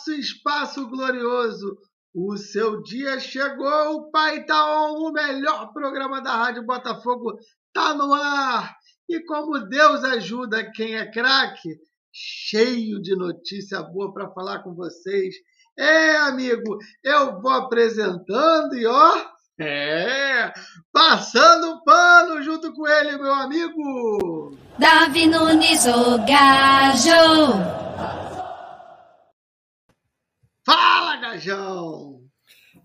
nosso espaço glorioso. O seu dia chegou, o Pai tá on, o melhor programa da Rádio Botafogo tá no ar. E como Deus ajuda quem é craque, cheio de notícia boa para falar com vocês. É, amigo, eu vou apresentando e ó, é, passando pano junto com ele, meu amigo. Davi Nunes, o gajo. Fala, gajão.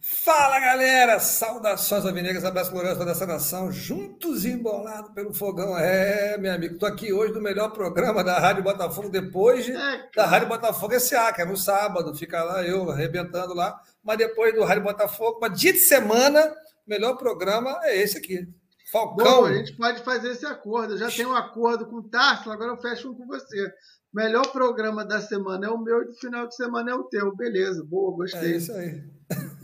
Fala galera, saudações alvinegras, abraço glorioso toda essa nação, juntos e embolados pelo fogão. É, meu amigo, tô aqui hoje no melhor programa da Rádio Botafogo, depois de, é, da Rádio Botafogo SA, que é no sábado, fica lá eu arrebentando lá, mas depois do Rádio Botafogo, mas dia de semana, o melhor programa é esse aqui. Falcão. Bom, a gente pode fazer esse acordo. Eu já tenho um acordo com o Tarso, agora eu fecho um com você. Melhor programa da semana é o meu e do final de semana é o teu. Beleza, boa, gostei. É isso aí.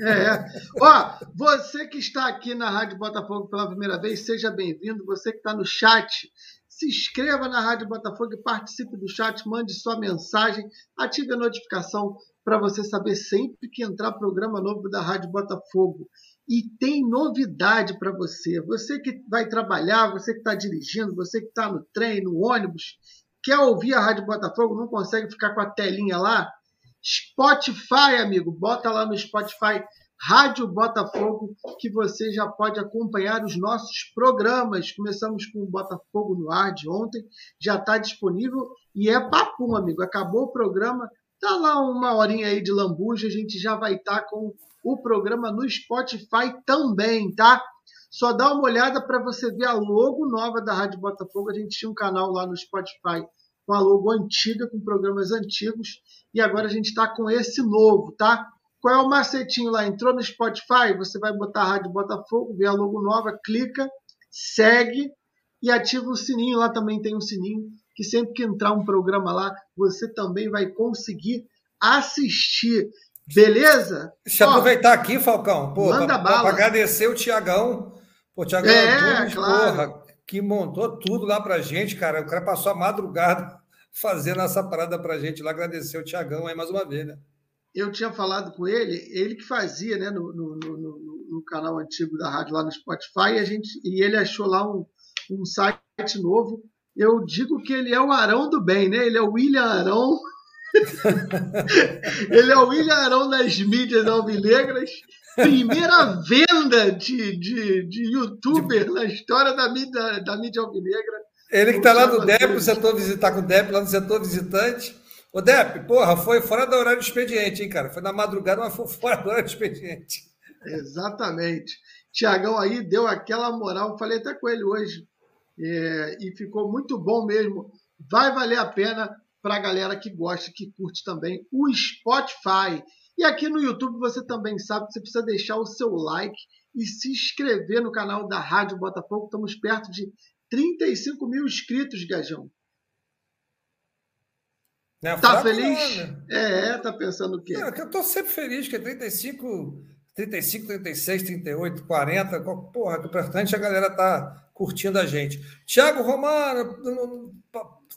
É. Ó, você que está aqui na Rádio Botafogo pela primeira vez, seja bem-vindo. Você que está no chat, se inscreva na Rádio Botafogo e participe do chat, mande sua mensagem, ative a notificação para você saber sempre que entrar programa novo da Rádio Botafogo. E tem novidade para você. Você que vai trabalhar, você que está dirigindo, você que está no trem, no ônibus, quer ouvir a Rádio Botafogo, não consegue ficar com a telinha lá? Spotify, amigo, bota lá no Spotify Rádio Botafogo, que você já pode acompanhar os nossos programas. Começamos com o Botafogo no ar de ontem, já está disponível e é papo, amigo. Acabou o programa, tá lá uma horinha aí de lambuja, a gente já vai estar tá com o programa no Spotify também, tá? Só dá uma olhada para você ver a logo nova da Rádio Botafogo. A gente tinha um canal lá no Spotify com a logo antiga, com programas antigos, e agora a gente está com esse novo, tá? Qual é o macetinho lá? Entrou no Spotify, você vai botar a Rádio Botafogo, vê a logo nova, clica, segue e ativa o sininho. Lá também tem um sininho que sempre que entrar um programa lá, você também vai conseguir assistir. Beleza? Deixa eu aproveitar aqui, Falcão, para agradecer o Tiagão. Pô, Tiagão, é, claro. porra, que montou tudo lá pra gente, cara. O cara passou a madrugada fazendo essa parada pra gente lá. Agradecer o Tiagão aí mais uma vez, né? Eu tinha falado com ele, ele que fazia, né, no, no, no, no canal antigo da rádio lá no Spotify, e, a gente, e ele achou lá um, um site novo. Eu digo que ele é o Arão do bem, né? Ele é o William Arão Ele é o William Arão das mídias alvinegras. Primeira venda de, de, de youtuber na história da mídia, da mídia alvinegra. Ele que está lá no DEP, o setor visitar com o DEP, lá no setor visitante. O DEP, porra, foi fora do horário do expediente, hein, cara? Foi na madrugada, mas foi fora do horário do expediente. Exatamente. Tiagão aí deu aquela moral, falei até com ele hoje, é, e ficou muito bom mesmo. Vai valer a pena para a galera que gosta, que curte também o Spotify. E aqui no YouTube você também sabe que você precisa deixar o seu like e se inscrever no canal da Rádio Botafogo. Estamos perto de 35 mil inscritos, Gajão. É tá feliz? É, tá pensando o quê? Não, eu tô sempre feliz, que é 35, 35, 36, 38, 40. Porra, importante é a galera tá curtindo a gente. Tiago Romano,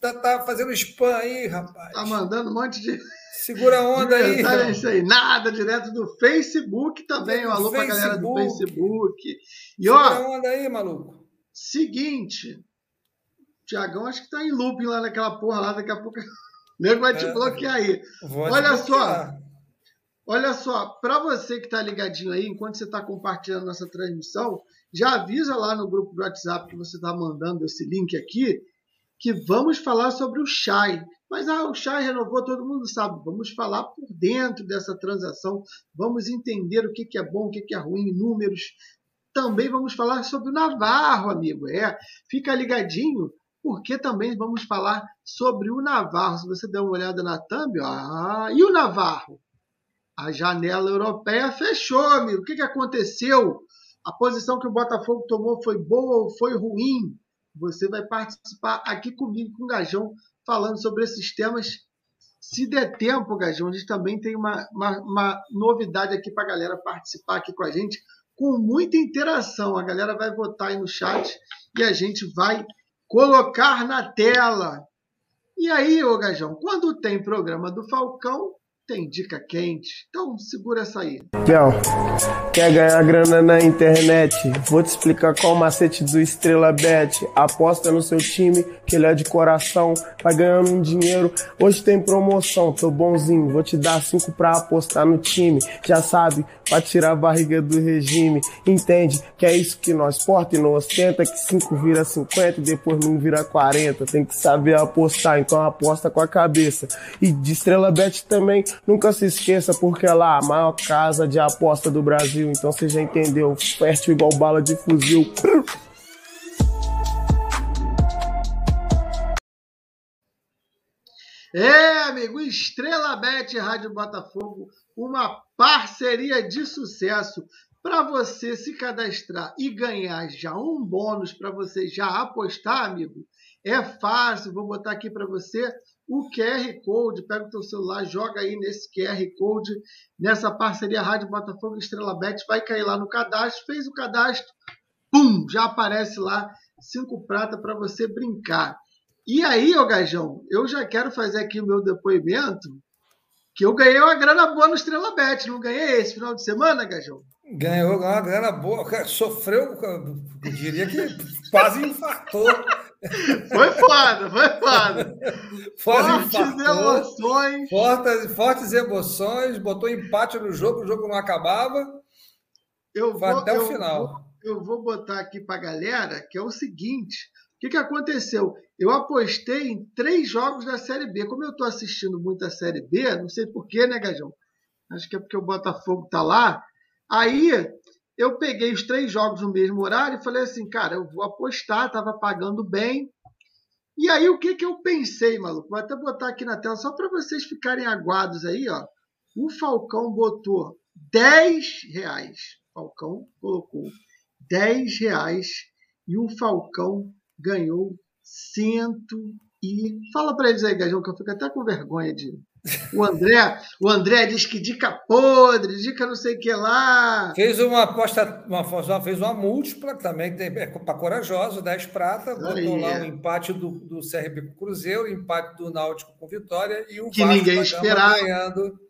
Tá, tá fazendo spam aí, rapaz. Tá mandando um monte de. Segura a onda aí. É isso aí, nada, direto do Facebook também. Um alô Facebook. pra galera do Facebook. E ó. Segura a onda aí, maluco. Seguinte. Tiagão acho que tá em looping lá naquela porra lá, daqui a pouco. O nego vai te é, bloquear aí. Olha só. Olha só, para você que está ligadinho aí, enquanto você está compartilhando nossa transmissão, já avisa lá no grupo do WhatsApp que você está mandando esse link aqui que vamos falar sobre o Chai. Mas ah, o Chai renovou, todo mundo sabe. Vamos falar por dentro dessa transação, vamos entender o que, que é bom, o que, que é ruim, números. Também vamos falar sobre o Navarro, amigo. É, fica ligadinho, porque também vamos falar sobre o Navarro. Se você der uma olhada na thumb, ó, ah, e o Navarro? A janela europeia fechou, amigo. O que, que aconteceu? A posição que o Botafogo tomou foi boa ou foi ruim? Você vai participar aqui comigo, com o Gajão, falando sobre esses temas. Se der tempo, Gajão, a gente também tem uma, uma, uma novidade aqui para a galera participar aqui com a gente. com muita interação. A galera vai votar aí no chat e a gente vai colocar na tela. E aí, ô Gajão, quando tem programa do Falcão, tem dica quente. Então segura essa aí. Kel, quer ganhar grana na internet? Vou te explicar qual o macete do Estrela Bet. Aposta no seu time, que ele é de coração. Vai ganhando um dinheiro. Hoje tem promoção, tô bonzinho. Vou te dar cinco pra apostar no time. Já sabe, pra tirar a barriga do regime. Entende que é isso que nós porta e não ostenta. Que cinco vira 50 e depois não vira 40. Tem que saber apostar, então aposta com a cabeça. E de Estrela Bet também Nunca se esqueça, porque lá a maior casa de aposta do Brasil. Então você já entendeu. Fértil igual bala de fuzil. É, amigo, Estrela Bet Rádio Botafogo, uma parceria de sucesso para você se cadastrar e ganhar já um bônus para você já apostar, amigo. É fácil, vou botar aqui para você o QR Code, pega o teu celular, joga aí nesse QR Code, nessa parceria Rádio Botafogo Estrela Bet, vai cair lá no cadastro, fez o cadastro, pum, já aparece lá cinco prata para você brincar. E aí, ô Gajão, eu já quero fazer aqui o meu depoimento, que eu ganhei uma grana boa no Estrela Bet, não ganhei esse final de semana, Gajão? Ganhou uma grana boa, sofreu, eu diria que quase infartou. Foi foda, foi foda. Fortes emoções. Fortes, fortes emoções, botou empate no jogo, o jogo não acabava. Eu vou, até o final. Vou, eu vou botar aqui para a galera que é o seguinte: o que, que aconteceu? Eu apostei em três jogos da Série B. Como eu estou assistindo muito a Série B, não sei porquê, né, Gajão? Acho que é porque o Botafogo tá lá. Aí eu peguei os três jogos no mesmo horário e falei assim, cara, eu vou apostar, estava pagando bem. E aí o que, que eu pensei, maluco? Vou até botar aqui na tela só para vocês ficarem aguados aí, ó. O Falcão botou 10 reais. Falcão colocou 10 reais e o Falcão ganhou cento e... Fala para eles aí, Gajão, que eu fico até com vergonha de, o André, o André diz que dica podre, dica não sei o que lá. Fez uma aposta, uma, fez uma múltipla também, é para corajoso, 10 prata, botou lá o empate do, do CRB com o Cruzeiro, o empate do Náutico com Vitória e o que Vasco ninguém esperava. ganhando.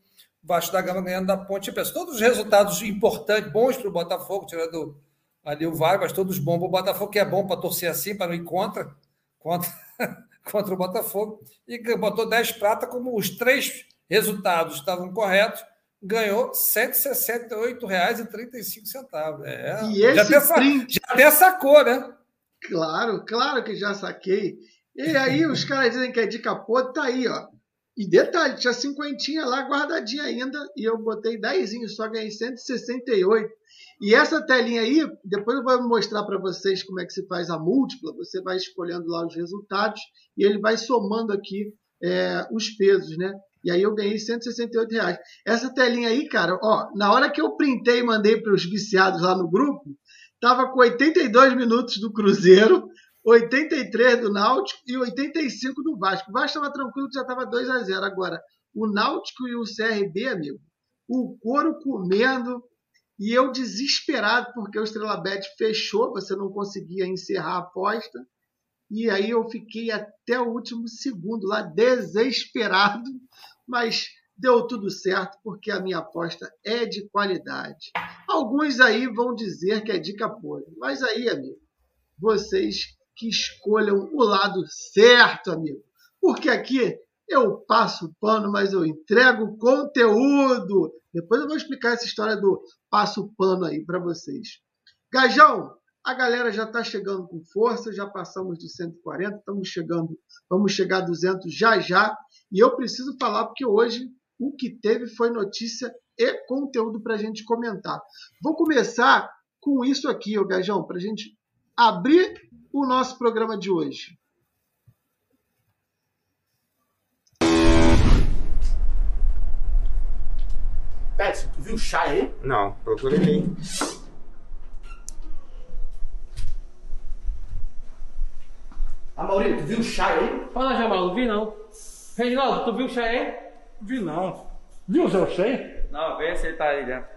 Vasco da Gama ganhando da Ponte Preta. Todos os resultados importantes, bons para o Botafogo, tirando ali o VAR, mas todos bons para o Botafogo, que é bom para torcer assim, para não ir contra, contra contra o Botafogo e botou 10 prata, como os três resultados estavam corretos, ganhou R$ 168,35. É, e esse já, até, print... já até sacou, né? Claro, claro que já saquei. E aí os caras dizem que é de capô, tá aí, ó. E detalhe, tinha cinquentinha lá guardadinha ainda, e eu botei 10, só ganhei 168. E essa telinha aí, depois eu vou mostrar para vocês como é que se faz a múltipla. Você vai escolhendo lá os resultados e ele vai somando aqui é, os pesos, né? E aí eu ganhei 168 reais. Essa telinha aí, cara, ó, na hora que eu printei e mandei para os viciados lá no grupo, tava com 82 minutos do Cruzeiro, 83 do Náutico e 85 do Vasco. O Vasco estava tranquilo que já estava 2 a 0 Agora, o Náutico e o CRB, amigo, o couro comendo, e eu desesperado, porque o Estrela Bet fechou, você não conseguia encerrar a aposta. E aí eu fiquei até o último segundo lá, desesperado, mas deu tudo certo, porque a minha aposta é de qualidade. Alguns aí vão dizer que é dica podre, mas aí, amigo, vocês que escolham o lado certo, amigo. Porque aqui eu passo o pano, mas eu entrego conteúdo. Depois eu vou explicar essa história do passo pano aí para vocês. Gajão, a galera já está chegando com força, já passamos de 140, estamos chegando, vamos chegar a 200 já já. E eu preciso falar porque hoje o que teve foi notícia e conteúdo para a gente comentar. Vou começar com isso aqui, ô Gajão, para a gente abrir o nosso programa de hoje. Edson, tu viu o chá aí? Não, procurei aí. Ah, A Maurílio, tu viu o chá aí? Fala, Jamal, não vi não. Reginaldo, tu viu o chá aí? Vi não. Viu o seu chá aí? Não, vê se ele tá aí dentro.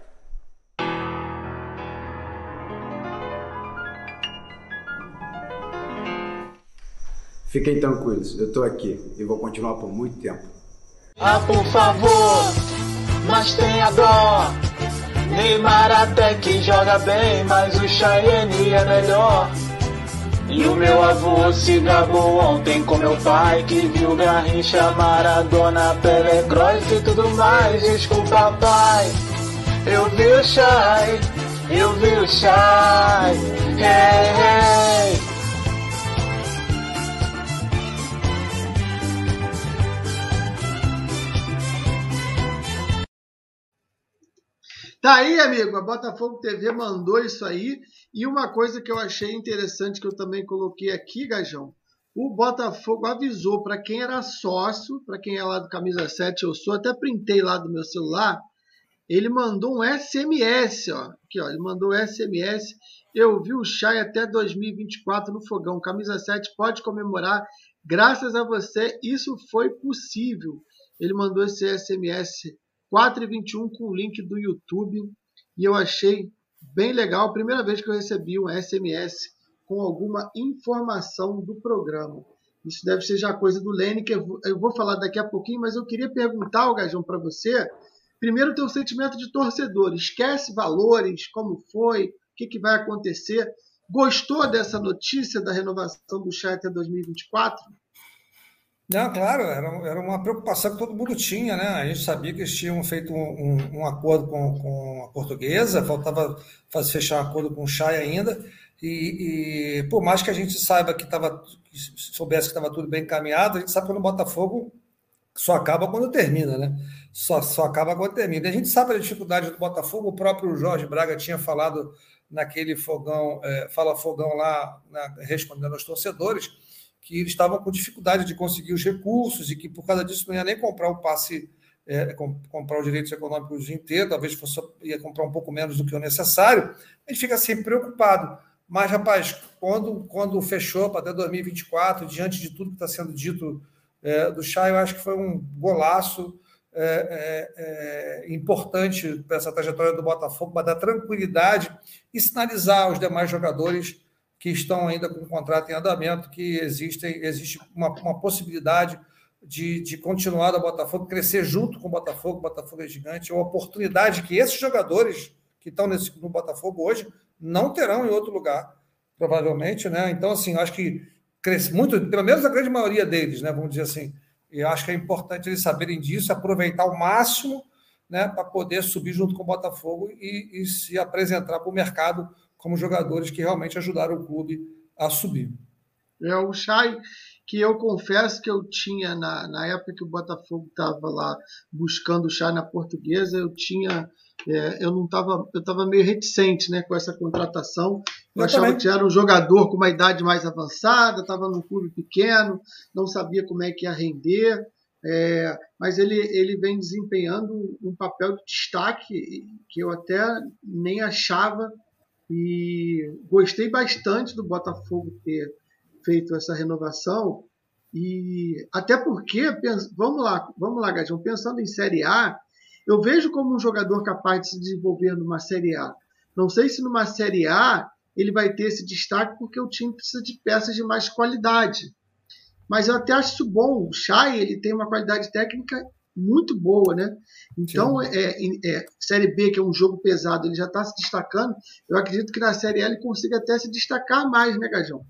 Fiquem tranquilos, eu tô aqui e vou continuar por muito tempo. Ah, por favor! Mas tenha dó. Neymar até que joga bem, mas o Cheyenne é melhor. E o meu avô se gabou ontem com meu pai Que viu Garrincha, Maradona, Pelé, Cruyff e tudo mais. Desculpa pai, eu vi o Shai, eu vi o Shai Hey, hey Tá aí, amigo, a Botafogo TV mandou isso aí. E uma coisa que eu achei interessante que eu também coloquei aqui, Gajão, o Botafogo avisou para quem era sócio, para quem é lá do Camisa 7, eu sou, até printei lá do meu celular, ele mandou um SMS, ó. Aqui, ó, ele mandou um SMS. Eu vi o Chay até 2024 no Fogão. Camisa 7 pode comemorar. Graças a você, isso foi possível. Ele mandou esse SMS 4 e 21 com o link do YouTube. E eu achei bem legal. Primeira vez que eu recebi um SMS com alguma informação do programa. Isso deve ser já coisa do Lene, que eu vou falar daqui a pouquinho, mas eu queria perguntar, Gajão, para você. Primeiro, o teu sentimento de torcedor. Esquece valores, como foi, o que, que vai acontecer. Gostou dessa notícia da renovação do até 2024? Não, claro, era, era uma preocupação que todo mundo tinha, né? A gente sabia que eles tinham feito um, um, um acordo com, com, a portuguesa, faltava fazer, fechar um acordo com o Chay ainda, e, e, por mais que a gente saiba que estava, soubesse que estava tudo bem encaminhado, a gente sabe que no Botafogo só acaba quando termina, né? Só, só acaba quando termina. E a gente sabe a dificuldade do Botafogo, o próprio Jorge Braga tinha falado naquele fogão, é, fala fogão lá, na, respondendo aos torcedores, que eles estavam com dificuldade de conseguir os recursos e que por causa disso não ia nem comprar o passe, é, comprar os direitos econômicos inteiro, talvez fosse, ia comprar um pouco menos do que o necessário. A gente fica sempre preocupado. Mas, rapaz, quando, quando fechou para até 2024, diante de tudo que está sendo dito é, do Chá, eu acho que foi um golaço é, é, é importante para essa trajetória do Botafogo, para dar tranquilidade e sinalizar aos demais jogadores que estão ainda com o contrato em andamento, que existem, existe uma, uma possibilidade de, de continuar da Botafogo, crescer junto com o Botafogo, o Botafogo é gigante, é uma oportunidade que esses jogadores que estão nesse, no Botafogo hoje não terão em outro lugar, provavelmente, né? Então, assim, acho que cresce muito, pelo menos a grande maioria deles, né? Vamos dizer assim, e acho que é importante eles saberem disso, aproveitar o máximo, né, para poder subir junto com o Botafogo e, e se apresentar para o mercado como jogadores que realmente ajudaram o clube a subir. É o Chay, que eu confesso que eu tinha, na, na época que o Botafogo estava lá buscando o Chay na portuguesa, eu tinha. É, eu não estava, eu estava meio reticente né, com essa contratação. Eu, eu achava também. que era um jogador com uma idade mais avançada, estava num clube pequeno, não sabia como é que ia render. É, mas ele, ele vem desempenhando um papel de destaque que eu até nem achava e gostei bastante do Botafogo ter feito essa renovação. E até porque, vamos lá, vamos lá, Gajão, pensando em Série A, eu vejo como um jogador capaz de se desenvolver numa Série A. Não sei se numa Série A ele vai ter esse destaque porque o time precisa de peças de mais qualidade. Mas eu até acho isso bom. O Chay ele tem uma qualidade técnica muito boa, né? Então, é, é, Série B, que é um jogo pesado, ele já está se destacando. Eu acredito que na Série ele consiga até se destacar mais, né, Gajão?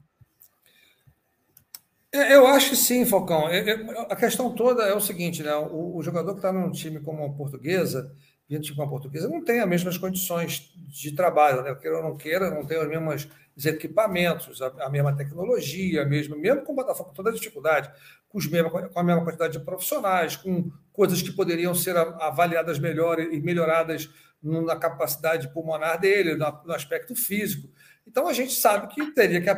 É, eu acho que sim, Falcão. É, é, a questão toda é o seguinte, né? O, o jogador que está num time como a portuguesa, vindo de uma portuguesa, não tem as mesmas condições de trabalho, né? Queira ou não queira, não tem os mesmos equipamentos, a, a mesma tecnologia, mesmo, mesmo com o Botafogo, com toda a dificuldade, com, os mesmos, com a mesma quantidade de profissionais, com coisas que poderiam ser avaliadas melhor e melhoradas na capacidade pulmonar dele, no aspecto físico. Então a gente sabe que teria que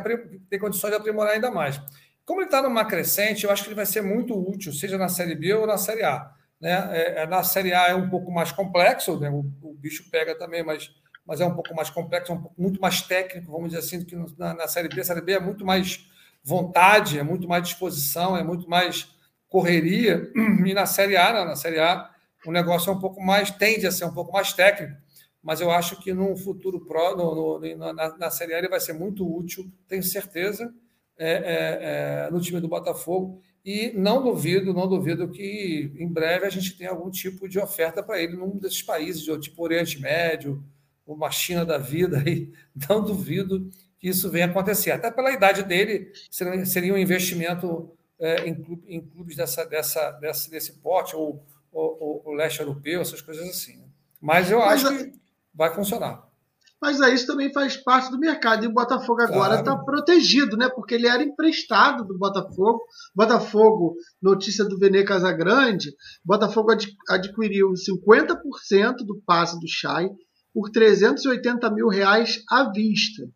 ter condições de aprimorar ainda mais. Como ele está numa crescente, eu acho que ele vai ser muito útil, seja na Série B ou na Série A. Né? É, é, na Série A é um pouco mais complexo, né? o, o, bicho pega também, mas, mas é um pouco mais complexo, é um pouco, muito mais técnico, vamos dizer assim, do que na, na Série B. A Série B é muito mais vontade, é muito mais disposição, é muito mais correria. E na Série A, na Série A, o negócio é um pouco mais, tende a ser um pouco mais técnico, mas eu acho que no futuro pro, no, no, na, na Série A ele vai ser muito útil, tenho certeza. é, é, é, no time do Botafogo. E não duvido, não duvido que em breve a gente tenha algum tipo de oferta para ele num desses países, tipo Oriente Médio, uma China da vida. Aí, não duvido que isso venha acontecer. Até pela idade dele, seria, um investimento é, em, clubes dessa, dessa, dessa, desse porte, ou, o leste europeu, essas coisas assim. Né? Mas eu Mas acho a... que vai funcionar. Mas aí isso também faz parte do mercado. E o Botafogo agora está claro. protegido, né? Porque ele era emprestado do Botafogo. Botafogo, notícia do Vene Casagrande, Botafogo adquiriu 50% do passe do Chay por 380 mil reais à vista.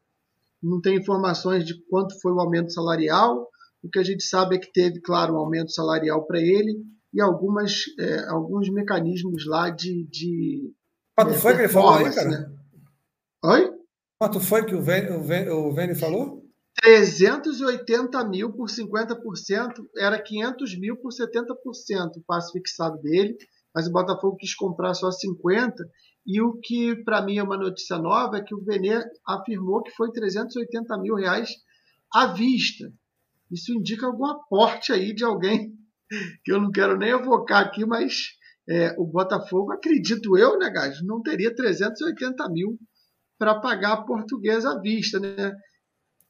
Não tem informações de quanto foi o aumento salarial. O que a gente sabe é que teve, claro, um aumento salarial para ele e algumas, é, alguns mecanismos lá de. de Quanto é, foi que ele falou aí, cara? Né? Oi? Quanto foi que o Vene, falou? 380 mil por 50%, era 500 mil por 70% o passe fixado dele, mas o Botafogo quis comprar só 50%, e o que para mim é uma notícia nova é que o Vene afirmou que foi 380 mil reais à vista. Isso indica algum aporte aí de alguém que eu não quero nem evocar aqui, mas é, o Botafogo, acredito eu, né, Gás, não teria 380 mil para pagar a portuguesa à vista, né?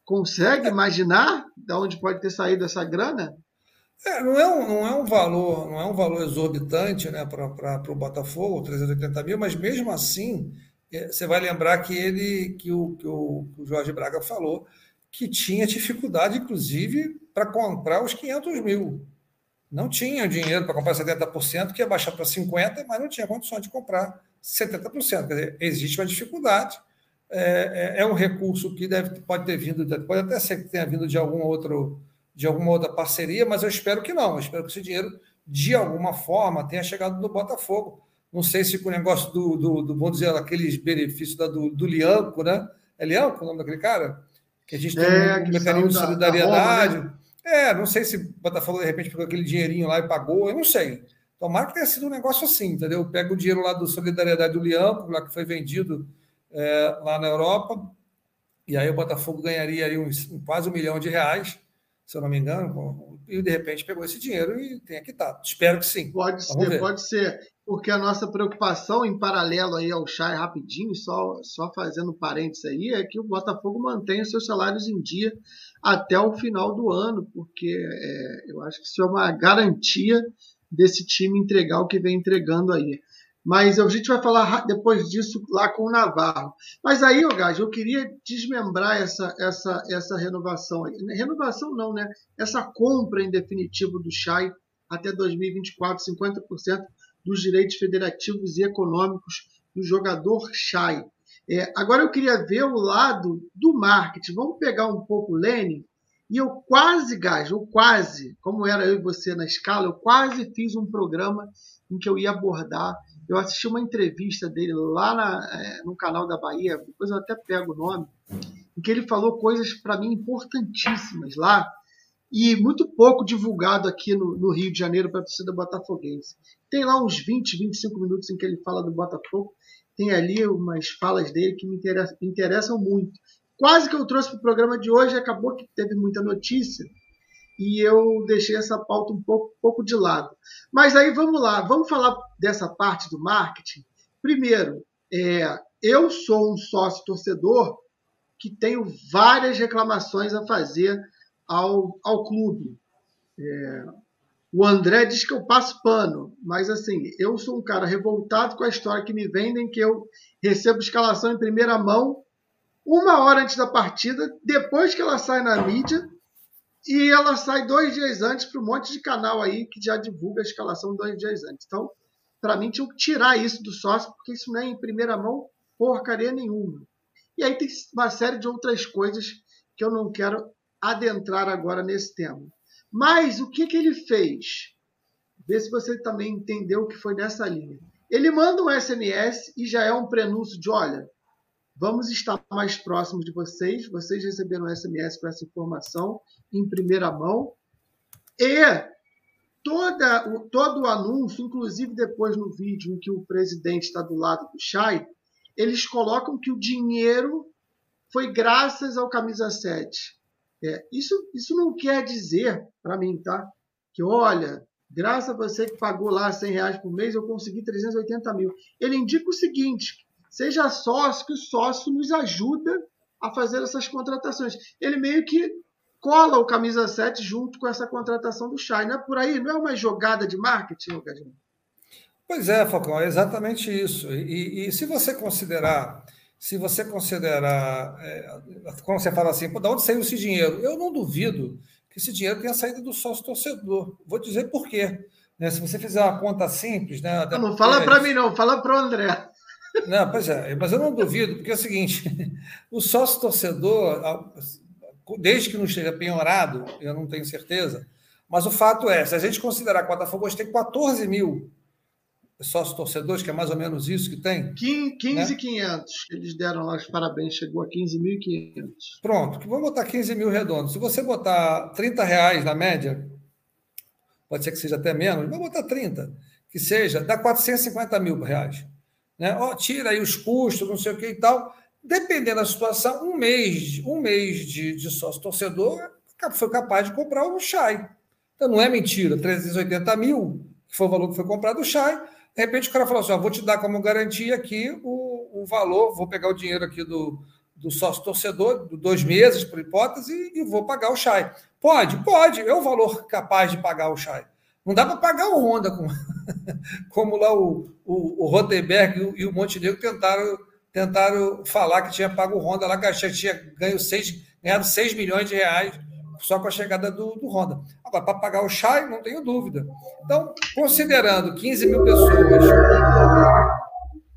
Consegue imaginar de onde pode ter saído essa grana? É, não, é um, não é um valor, não é um valor exorbitante né, para o Botafogo, 380 mil, mas mesmo assim, é, você vai lembrar que ele, que o, que o, que o Jorge Braga falou, que tinha dificuldade, inclusive, para comprar os 500 mil. Não tinha dinheiro para comprar 70%, que ia baixar para 50%, mas não tinha condições de comprar 70%. Quer dizer, existe uma dificuldade é, é, é um recurso que deve, pode ter vindo, pode até ser que tenha vindo de algum outro, de alguma outra parceria, mas eu espero que não. Eu espero que esse dinheiro, de alguma forma, tenha chegado no Botafogo. Não sei se com o negócio do, do, do vamos dizer, aqueles benefícios da, do, do Lianco, né? É Lianco o nome daquele cara? Que a gente tem é, um mecanismo de solidariedade. Da Roma, né? É, não sei se o Botafogo de repente pegou aquele dinheirinho lá e pagou, eu não sei. Tomara que tenha sido um negócio assim, entendeu? Pega o dinheiro lá do Solidariedade do Lianco, lá que foi vendido é, lá na Europa, e aí o Botafogo ganharia aí uns, quase um milhão de reais, se eu não me engano, e de repente pegou esse dinheiro e tem aqui tá. Espero que sim. Pode Vamos ser, ver. pode ser. Porque a nossa preocupação, em paralelo aí ao Chay rapidinho, só, só fazendo parênteses aí, é que o Botafogo mantenha os seus salários em dia até o final do ano, porque é, eu acho que isso é uma garantia desse time entregar o que vem entregando aí. Mas a gente vai falar depois disso lá com o Navarro. Mas aí, Gás, eu queria desmembrar essa, essa, essa renovação. Renovação não, né? Essa compra em definitivo do Chay até 2024, 50% dos direitos federativos e econômicos do jogador Chay. É, agora eu queria ver o lado do marketing. Vamos pegar um pouco o Lenin. E eu quase, Gás, eu quase, como era eu e você na escala, eu quase fiz um programa em que eu ia abordar eu assisti uma entrevista dele lá na, é, no canal da Bahia, depois eu até pego o nome, em que ele falou coisas para mim importantíssimas lá e muito pouco divulgado aqui no, no Rio de Janeiro para a torcida botafoguense. Tem lá uns 20, 25 minutos em que ele fala do Botafogo, tem ali umas falas dele que me me interessam muito. Quase que eu trouxe para o programa de hoje, acabou que teve muita notícia, e eu deixei essa pauta um pouco, pouco de lado. Mas aí vamos lá, vamos falar dessa parte do marketing. Primeiro, é, eu sou um sócio torcedor que tenho várias reclamações a fazer ao, ao clube. É, o André diz que eu passo pano, mas assim, eu sou um cara revoltado com a história que me vendem, que eu recebo escalação em primeira mão uma hora antes da partida, depois que ela sai na mídia, e ela sai dois dias antes para um monte de canal aí que já divulga a escalação dois dias antes. Então, para mim, tinha que tirar isso do sócio, porque isso não é em primeira mão porcaria nenhuma. E aí tem uma série de outras coisas que eu não quero adentrar agora nesse tema. Mas o que, que ele fez? Vê se você também entendeu o que foi nessa linha. Ele manda um SMS e já é um prenúncio de: olha, Vamos estar mais próximos de vocês. Vocês receberam SMS com essa informação em primeira mão. E toda, o, todo o anúncio, inclusive depois no vídeo em que o presidente está do lado do Chay, eles colocam que o dinheiro foi graças ao Camisa 7. É, isso, isso não quer dizer, para mim, tá? Que olha, graças a você que pagou lá 100 reais por mês, eu consegui 380 mil. Ele indica o seguinte: seja sócio, que o sócio nos ajuda a fazer essas contratações. Ele meio que cola o camisa 7 junto com essa contratação do Chay. Não é por aí? Não é uma jogada de marketing, Gadinho? Pois é, Falcão, é exatamente isso. E, e, se você considerar, se você considerar, é, como você fala assim, de onde saiu esse dinheiro? Eu não duvido que esse dinheiro tenha saído do sócio torcedor. Vou dizer por quê. Né? Se você fizer uma conta simples, né? Não, não fala para mim, não, fala para o André. Não, pois é, mas eu não duvido, porque é o seguinte: o sócio torcedor, desde que não esteja penhorado, eu não tenho certeza, mas o fato é, se a gente considerar que o Botafogo hoje tem 14 mil sócios torcedores, que é mais ou menos isso que tem. 15.500 né? eles deram lá os parabéns, chegou a 15.500. Pronto, vamos botar 15 mil redondos. Se você botar 30 reais na média, pode ser que seja até menos, vamos botar 30, que seja, dá 450 mil reais. Né? Oh, tira aí os custos, não sei o que e tal. Dependendo da situação, um mês, um mês de, de sócio torcedor foi capaz de comprar o Chai. Então não é mentira, 380 mil, que foi o valor que foi comprado o Chai, de repente o cara falou assim: ó, vou te dar como garantia aqui o, o valor, vou pegar o dinheiro aqui do, do sócio torcedor, de dois meses, por hipótese, e, e vou pagar o Chai. Pode? Pode, é o valor capaz de pagar o Chai. Não dá para pagar o Honda, como, como lá o, o, o Rotenberg e o, e o Montenegro tentaram, tentaram falar que tinha pago o Honda lá, que tinha ganho seis, ganhado 6 milhões de reais só com a chegada do, do Honda. Agora, para pagar o Chay, não tenho dúvida. Então, considerando 15 mil pessoas.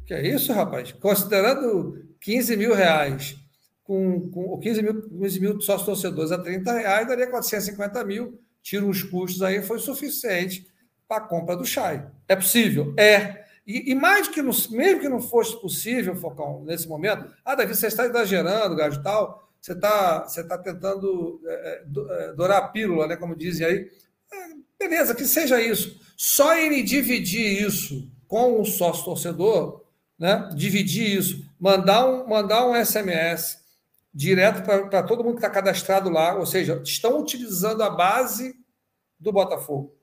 Que é isso, rapaz? Considerando 15 mil reais com, com 15 mil, 15 mil sócios torcedores a 30 reais, daria 450 mil. Tira os custos aí, foi suficiente para a compra do Chay. É possível? É. E, e, mais que não, mesmo que não fosse possível, Focão, nesse momento, ah, Davi, você está exagerando, gajo tal você está você tá tentando é, é, é, dourar a pílula, né, como dizem aí. É, beleza, que seja isso. Só ele dividir isso com o sócio torcedor, né, dividir isso, mandar um, mandar um SMS direto para todo mundo que está cadastrado lá, ou seja, estão utilizando a base do Botafogo.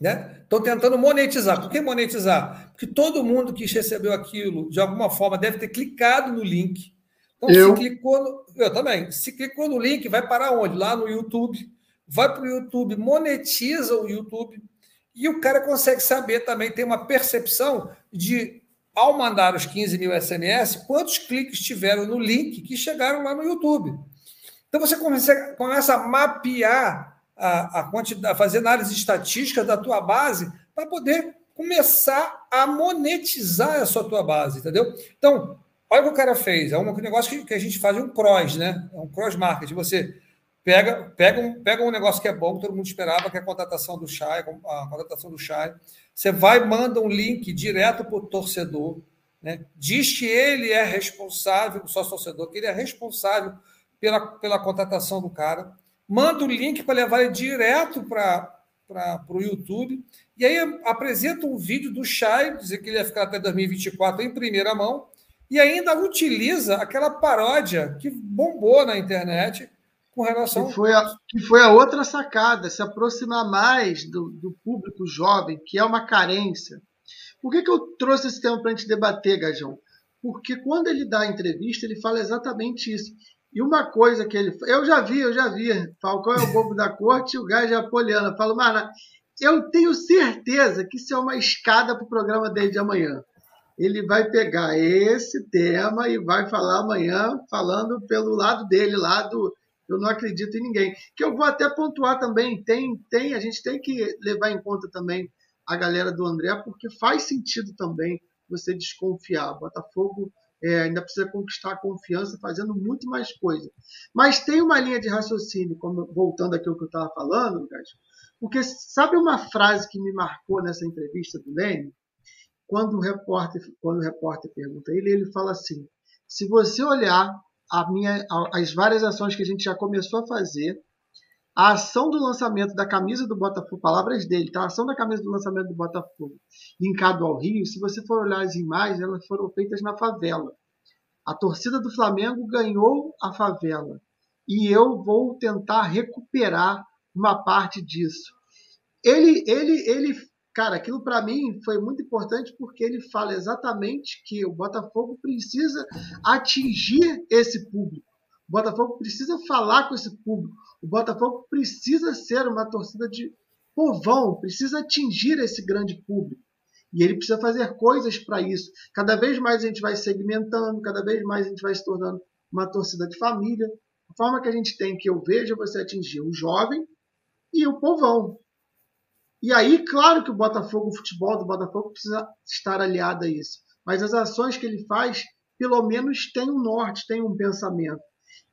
Né? Estão tentando monetizar. Por que monetizar? Porque todo mundo que recebeu aquilo, de alguma forma, deve ter clicado no link então, eu. se clicou no, eu também. Se clicou no link, vai para onde? Lá no YouTube. Vai para o YouTube, monetiza o YouTube. E o cara consegue saber também, tem uma percepção de, ao mandar os 15 mil SMS, quantos cliques tiveram no link que chegaram lá no YouTube. Então você começa, começa a mapear a, a quantidade, a fazer análise estatística da tua base para poder começar a monetizar essa tua base, entendeu? Então, Olha o que o cara fez. É um negócio que, que a gente faz um cross, né? É um cross market. Você pega, pega, um, pega um negócio que é bom, que todo mundo esperava, que é a contratação do Chay, a contratação do Chay. Você vai manda um link direto para o torcedor, né? Diz que ele é responsável, o sócio torcedor, que ele é responsável pela, pela contratação do cara. Manda o link para levar ele direto para o YouTube. E aí apresenta um vídeo do Chay, dizer que ele ia ficar até 2024 em primeira mão e ainda utiliza aquela paródia que bombou na internet com relação. Que foi a, que foi a outra sacada, se aproximar mais do, do público jovem, que é uma carência. Por que, que eu trouxe esse tema para a gente debater, Gajão? Porque quando ele dá a entrevista, ele fala exatamente isso. E uma coisa que ele. Eu já vi, eu já vi. Falcão é o bobo da corte e o gajo é apoliano. Falo, mano, eu tenho certeza que isso é uma escada para o programa dele de amanhã ele vai pegar esse tema e vai falar amanhã, falando pelo lado dele, lado eu não acredito em ninguém. Que eu vou até pontuar também, tem, tem, a gente tem que levar em conta também a galera do André, porque faz sentido também você desconfiar. Botafogo é, ainda precisa conquistar a confiança fazendo muito mais coisa. Mas tem uma linha de raciocínio, como, voltando aqui ao que eu estava falando, porque sabe uma frase que me marcou nessa entrevista do Lênin? quando o repórter, quando o repórter pergunta ele, ele fala assim: se você olhar a minha, as várias ações que a gente já começou a fazer, a ação do lançamento da camisa do Botafogo, palavras dele, tá? A ação da camisa do lançamento do Botafogo linkado ao Rio, se você for olhar as imagens, elas foram feitas na favela. A torcida do Flamengo ganhou a favela. e eu vou tentar recuperar uma parte disso. Ele, ele, ele, cara, aquilo para mim foi muito importante porque ele fala exatamente que o Botafogo precisa atingir esse público. O Botafogo precisa falar com esse público. O Botafogo precisa ser uma torcida de povão, precisa atingir esse grande público. E ele precisa fazer coisas para isso. Cada vez mais a gente vai segmentando, cada vez mais a gente vai se tornando uma torcida de família. A forma que a gente tem que eu vejo é você atingir o jovem e o povão. E aí, claro que o Botafogo, o futebol do Botafogo precisa estar aliado a isso. Mas as ações que ele faz, pelo menos, têm um norte, têm um pensamento.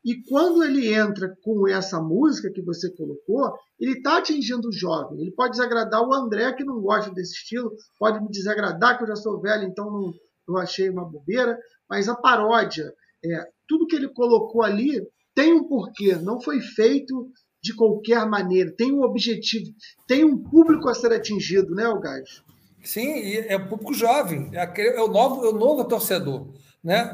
E quando ele entra com essa música que você colocou, ele está atingindo o jovem. Ele pode desagradar o André, que não gosta desse estilo, pode me desagradar, que eu já sou velho, então não, não achei uma bobeira. Mas a paródia, é, tudo que ele colocou ali tem um porquê, não foi feito de qualquer maneira, tem um objetivo, tem um público a ser atingido, né, Algás? Sim, é o público jovem, é, é, o novo, é o novo torcedor. Né?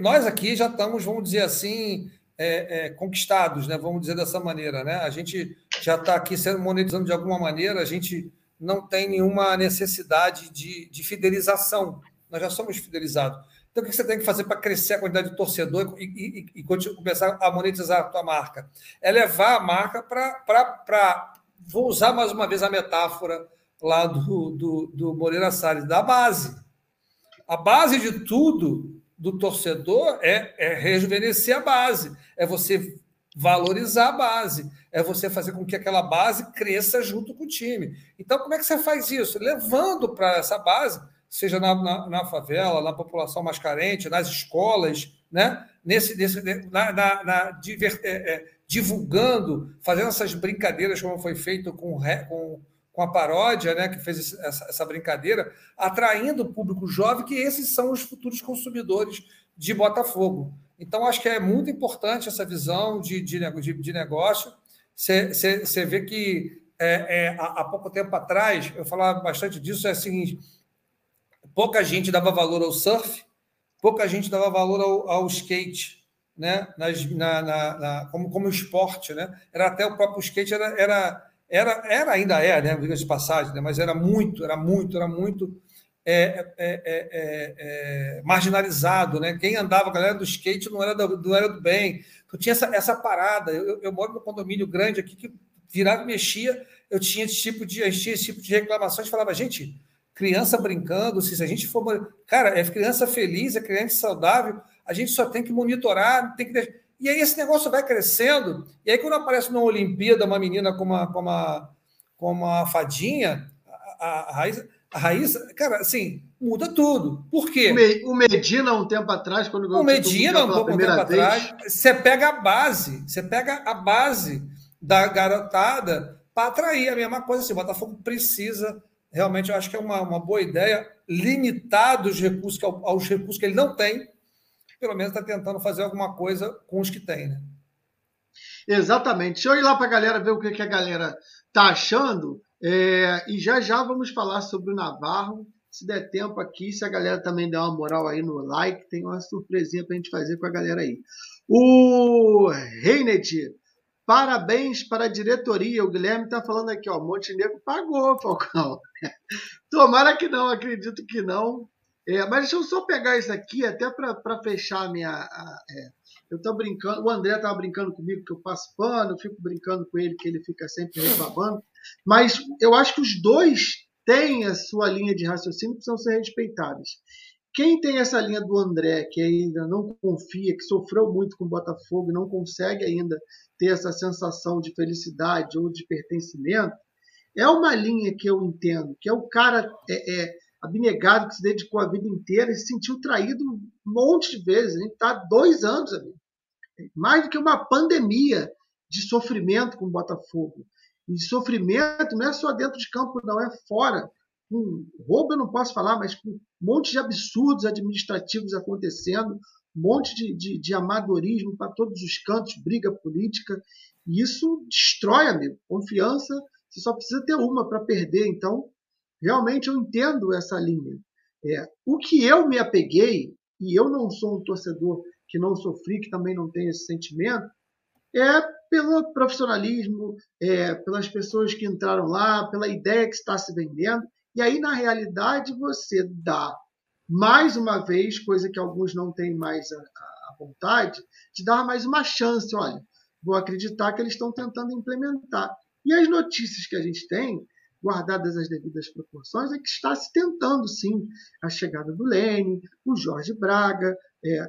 Nós aqui já estamos, vamos dizer assim, é, é, conquistados, né? vamos dizer dessa maneira. Né? A gente já está aqui sendo monetizando de alguma maneira, a gente não tem nenhuma necessidade de, de fidelização. Nós já somos fidelizados. Então, o que você tem que fazer para crescer a quantidade de torcedor e, e, e, começar a monetizar a tua marca? É levar a marca para. Vou usar mais uma vez a metáfora lá do, do, do Moreira Salles, da base. A base de tudo do torcedor é, é rejuvenescer a base, é você valorizar a base, é você fazer com que aquela base cresça junto com o time. Então, como é que você faz isso? Levando para essa base, seja na, na, na, favela, na população mais carente, nas escolas, né? Nesse, nesse, na, na, na diver, é, é, divulgando, fazendo essas brincadeiras como foi feito com, com com a paródia, né, que fez essa, essa brincadeira, atraindo o público jovem, que esses são os futuros consumidores de Botafogo. Então, acho que é muito importante essa visão de, de, de negócio. Você vê que é, é, há, há, pouco tempo atrás, eu falava bastante disso, é o seguinte: pouca gente dava valor ao surf, pouca gente dava valor ao, ao skate, né? Nas, na, na, na, como, como esporte. Né? Era até o próprio skate, era, era era, era ainda é, né, de passagem, né, mas era muito, era muito, era muito é, é, é, é, é marginalizado, né? Quem andava, a galera do skate não era do, não era do bem. Tu tinha essa, essa parada. Eu, eu moro num condomínio grande aqui que virava e mexia, eu tinha esse tipo de, tinha esse tipo de reclamações, falava, gente, criança brincando, se a gente for. Cara, é criança feliz, é criança saudável, a gente só tem que monitorar, tem que. E aí esse negócio vai crescendo, e aí quando aparece numa Olimpíada uma menina com uma, com uma, com uma fadinha, a, a, raiz, a raiz, cara, assim, muda tudo. Por quê? O Medina, um tempo atrás, quando o Medina, um, tempo vez... atrás, você pega a base, você pega a base da garotada para atrair a mesma coisa. Assim, o Botafogo precisa, realmente, eu acho que é uma, uma boa ideia, limitar os recursos, aos recursos que ele não tem, pelo menos está tentando fazer alguma coisa com os que tem, né? Exatamente. Deixa eu ir lá para a galera ver o que, que a galera tá achando. É, e já já vamos falar sobre o Navarro. Se der tempo aqui, se a galera também der uma moral aí no like, tem uma surpresinha para a gente fazer com a galera aí. O Reinet, parabéns para a diretoria. O Guilherme está falando aqui, ó, Montenegro pagou, Falcão. Tomara que não, acredito que não. É, mas deixa eu só pegar isso aqui, até para fechar a minha. A, é, eu estou brincando, o André estava brincando comigo que eu passo pano, eu fico brincando com ele que ele fica sempre reclamando. Mas eu acho que os dois têm a sua linha de raciocínio que precisam ser respeitadas. Quem tem essa linha do André, que ainda não confia, que sofreu muito com o Botafogo e não consegue ainda ter essa sensação de felicidade ou de pertencimento, é uma linha que eu entendo, que é o cara. É, é, abnegado que se dedicou a vida inteira e se sentiu traído um monte de vezes. A gente está dois anos ali. Mais do que uma pandemia de sofrimento com o Botafogo. E sofrimento não é só dentro de campo, não, é fora. Com roubo eu não posso falar, mas com um monte de absurdos administrativos acontecendo, um monte de, de, de amadorismo para todos os cantos, briga política. E isso destrói, amigo. Confiança, você só precisa ter uma para perder. Então, realmente eu entendo essa linha. É, o que eu me apeguei, e eu não sou um torcedor que não sofri, que também não tem esse sentimento, é pelo profissionalismo, é, pelas pessoas que entraram lá, pela ideia que está se vendendo. E aí, na realidade, você dá mais uma vez, coisa que alguns não têm mais a, a vontade, de dar mais uma chance. Olha, vou acreditar que eles estão tentando implementar. E as notícias que a gente tem, guardadas as devidas proporções, é que está se tentando sim a chegada do Lênin, o Jorge Braga, é,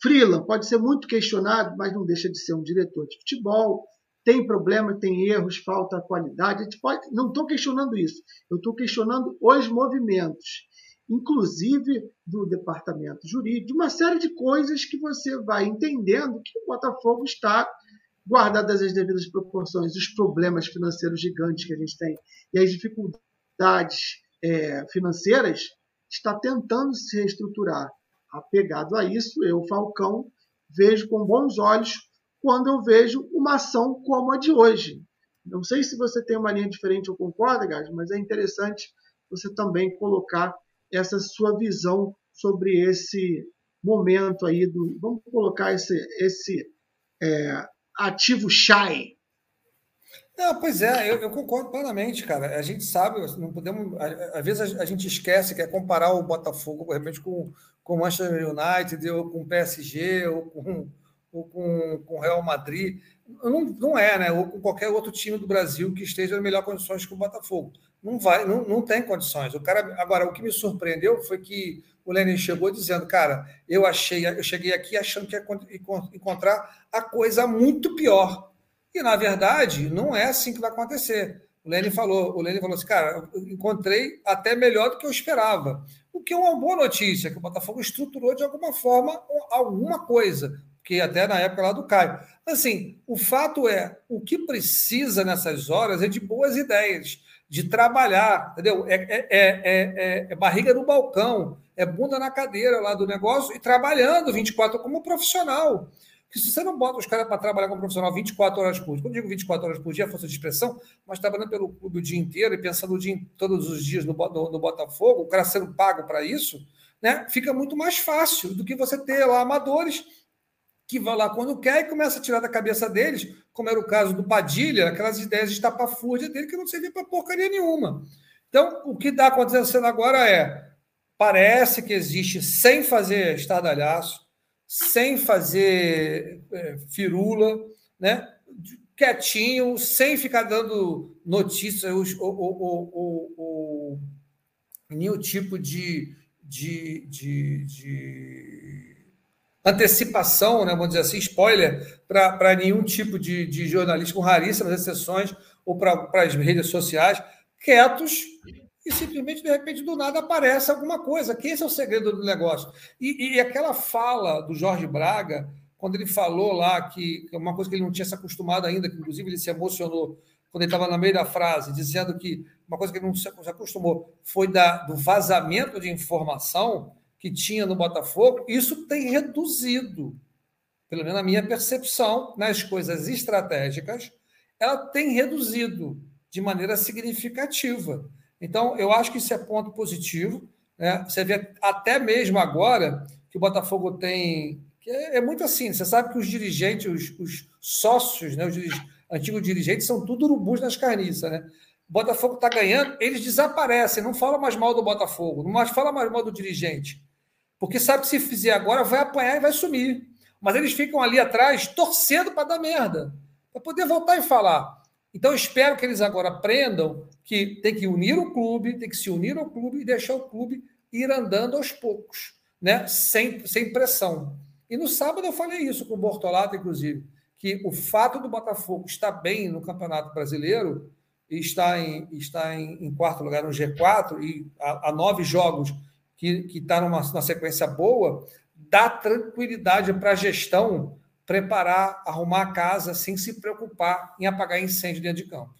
Freeland pode ser muito questionado, mas não deixa de ser um diretor de futebol. Tem problema, tem erros, falta qualidade. A gente pode, não estou questionando isso. Eu estou questionando os movimentos, inclusive do departamento jurídico, uma série de coisas que você vai entendendo que o Botafogo está guardadas as devidas proporções, os problemas financeiros gigantes que a gente tem e as dificuldades é, financeiras, está tentando se reestruturar apegado a isso, eu, Falcão, vejo com bons olhos quando eu vejo uma ação como a de hoje. Não sei se você tem uma linha diferente ou concorda, Gás, mas é interessante você também colocar essa sua visão sobre esse momento aí do. Vamos colocar esse, esse é, ativo shy não, pois é, eu, eu, concordo plenamente, cara. A gente sabe, não podemos. Às vezes a, a gente esquece que é comparar o Botafogo, de repente, com, com o Manchester United, ou com o PSG, ou com ou com, o Real Madrid. Não, não é, né? Ou com qualquer outro time do Brasil que esteja em melhores condições que o Botafogo. Não vai, não, não tem condições. O cara, agora, o que me surpreendeu foi que o Lenin chegou dizendo, cara, eu achei, eu cheguei aqui achando que ia encontrar a coisa muito pior. E, na verdade, não é assim que vai acontecer. O Lenny falou, o Lenny falou assim, cara, encontrei até melhor do que eu esperava. O que é uma boa notícia, que o Botafogo estruturou de alguma forma alguma coisa, que até na época lá do Caio. Assim, o fato é, o que precisa nessas horas é de boas ideias, de trabalhar, entendeu? É, é, é, é, barriga no balcão, é bunda na cadeira lá do negócio e trabalhando 24 como profissional. Porque se você não bota os caras para trabalhar como profissional 24 horas por dia, quando digo 24 horas por dia, é força de expressão, mas trabalhando pelo clube o dia inteiro e pensando o dia, todos os dias no, no, no Botafogo, o cara sendo pago para isso, né, fica muito mais fácil do que você ter lá amadores que vão lá quando quer e começa a tirar da cabeça deles, como era o caso do Padilha, aquelas ideias de estapafúrdia dele que não servia para porcaria nenhuma. Então, o que está acontecendo agora é, parece que existe, sem fazer estardalhaço, sem fazer é, firula, né? quietinho, sem ficar dando notícias, ou, ou, ou, nenhum tipo de, de, de, de, antecipação, né? vamos dizer assim, spoiler, para nenhum tipo de, de jornalista, com raríssimas exceções, ou para as redes sociais, quietos e simplesmente, de repente, do nada aparece alguma coisa, que esse é o segredo do negócio. E, e aquela fala do Jorge Braga, quando ele falou lá que uma coisa que ele não tinha se acostumado ainda, que inclusive ele se emocionou quando ele estava no meio da frase, dizendo que uma coisa que ele não se acostumou foi da, do vazamento de informação que tinha no Botafogo, isso tem reduzido, pelo menos na minha percepção, nas coisas estratégicas, ela tem reduzido de maneira significativa. Então, eu acho que isso é ponto positivo. Né? Você vê até mesmo agora que o Botafogo tem. É, é, muito assim, você sabe que os dirigentes, os, os sócios, né? os antigos dirigentes, são tudo urubus nas carniças. Né? O Botafogo está ganhando, eles desaparecem, não falam mais mal do Botafogo, não fala mais mal do dirigente. Porque sabe que se fizer agora, vai apanhar e vai sumir. Mas eles ficam ali atrás torcendo para dar merda. Para poder voltar e falar. Então, espero que eles agora aprendam que tem que unir o clube, tem que se unir ao clube e deixar o clube ir andando aos poucos, né? sem, sem pressão. E no sábado eu falei isso com o Bortolato, inclusive, que o fato do Botafogo estar bem no Campeonato Brasileiro e está em, está em, em quarto lugar no G4 e a, a nove jogos que está numa, numa sequência boa, dá tranquilidade para a gestão preparar, arrumar a casa sem se preocupar em apagar incêndio dentro de campo.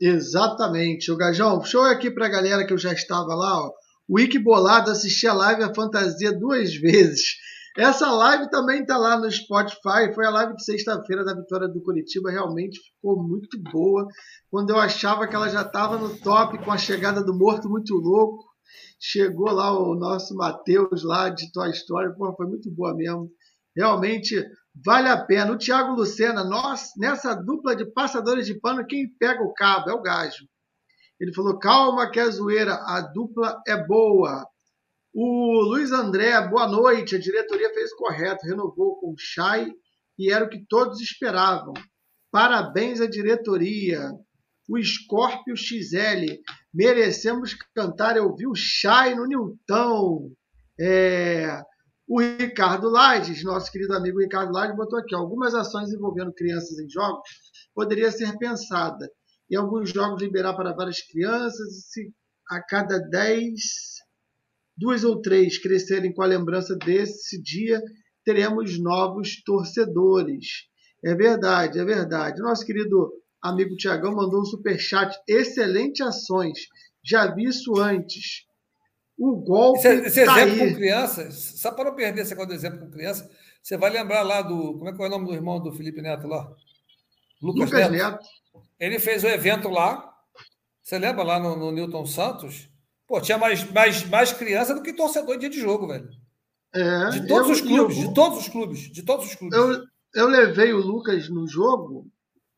Exatamente. O Gajão, show aqui para a galera que eu já estava lá. Ó. O Wiki Bolado assisti a live A Fantasia duas vezes. Essa live também está lá no Spotify. Foi a live de sexta-feira da vitória do Curitiba. Realmente ficou muito boa. Quando eu achava que ela já estava no top com a chegada do Morto Muito Louco. Chegou lá o nosso Matheus lá de Toy Story. Pô, foi muito boa mesmo realmente Vale a pena. O Thiago Lucena, nós, nessa dupla de passadores de pano, quem pega o cabo é o Gajo. Ele falou: calma, que é zoeira, a dupla é boa. O Luiz André, boa noite. A diretoria fez correto, renovou com o Chay e era o que todos esperavam. Parabéns à diretoria. O Scorpio XL, merecemos cantar. Eu vi o Chay no Nilton. É, o Ricardo Lades, nosso querido amigo Ricardo Lades, botou aqui: algumas ações envolvendo crianças em jogos poderia ser pensada. Em alguns jogos, liberar para várias crianças, se a cada 10, duas ou três crescerem com a lembrança desse dia, teremos novos torcedores. É verdade, é verdade. Nosso querido amigo Tiagão mandou um superchat. Excelente ações. Já vi isso antes. O golpe. Esse, esse tá exemplo aí. com crianças, só para não perder esse negócio do exemplo com criança, você vai lembrar lá do. Como é que é o nome do irmão do Felipe Neto lá? Lucas, Lucas Neto. Neto. Ele fez o evento lá. Você lembra lá no, no Newton Santos? Pô, tinha mais, mais, mais criança do que torcedor em dia de jogo, velho. É, De todos eu- os clubes, eu- de todos os clubes, de todos os clubes. Eu, eu levei o Lucas no jogo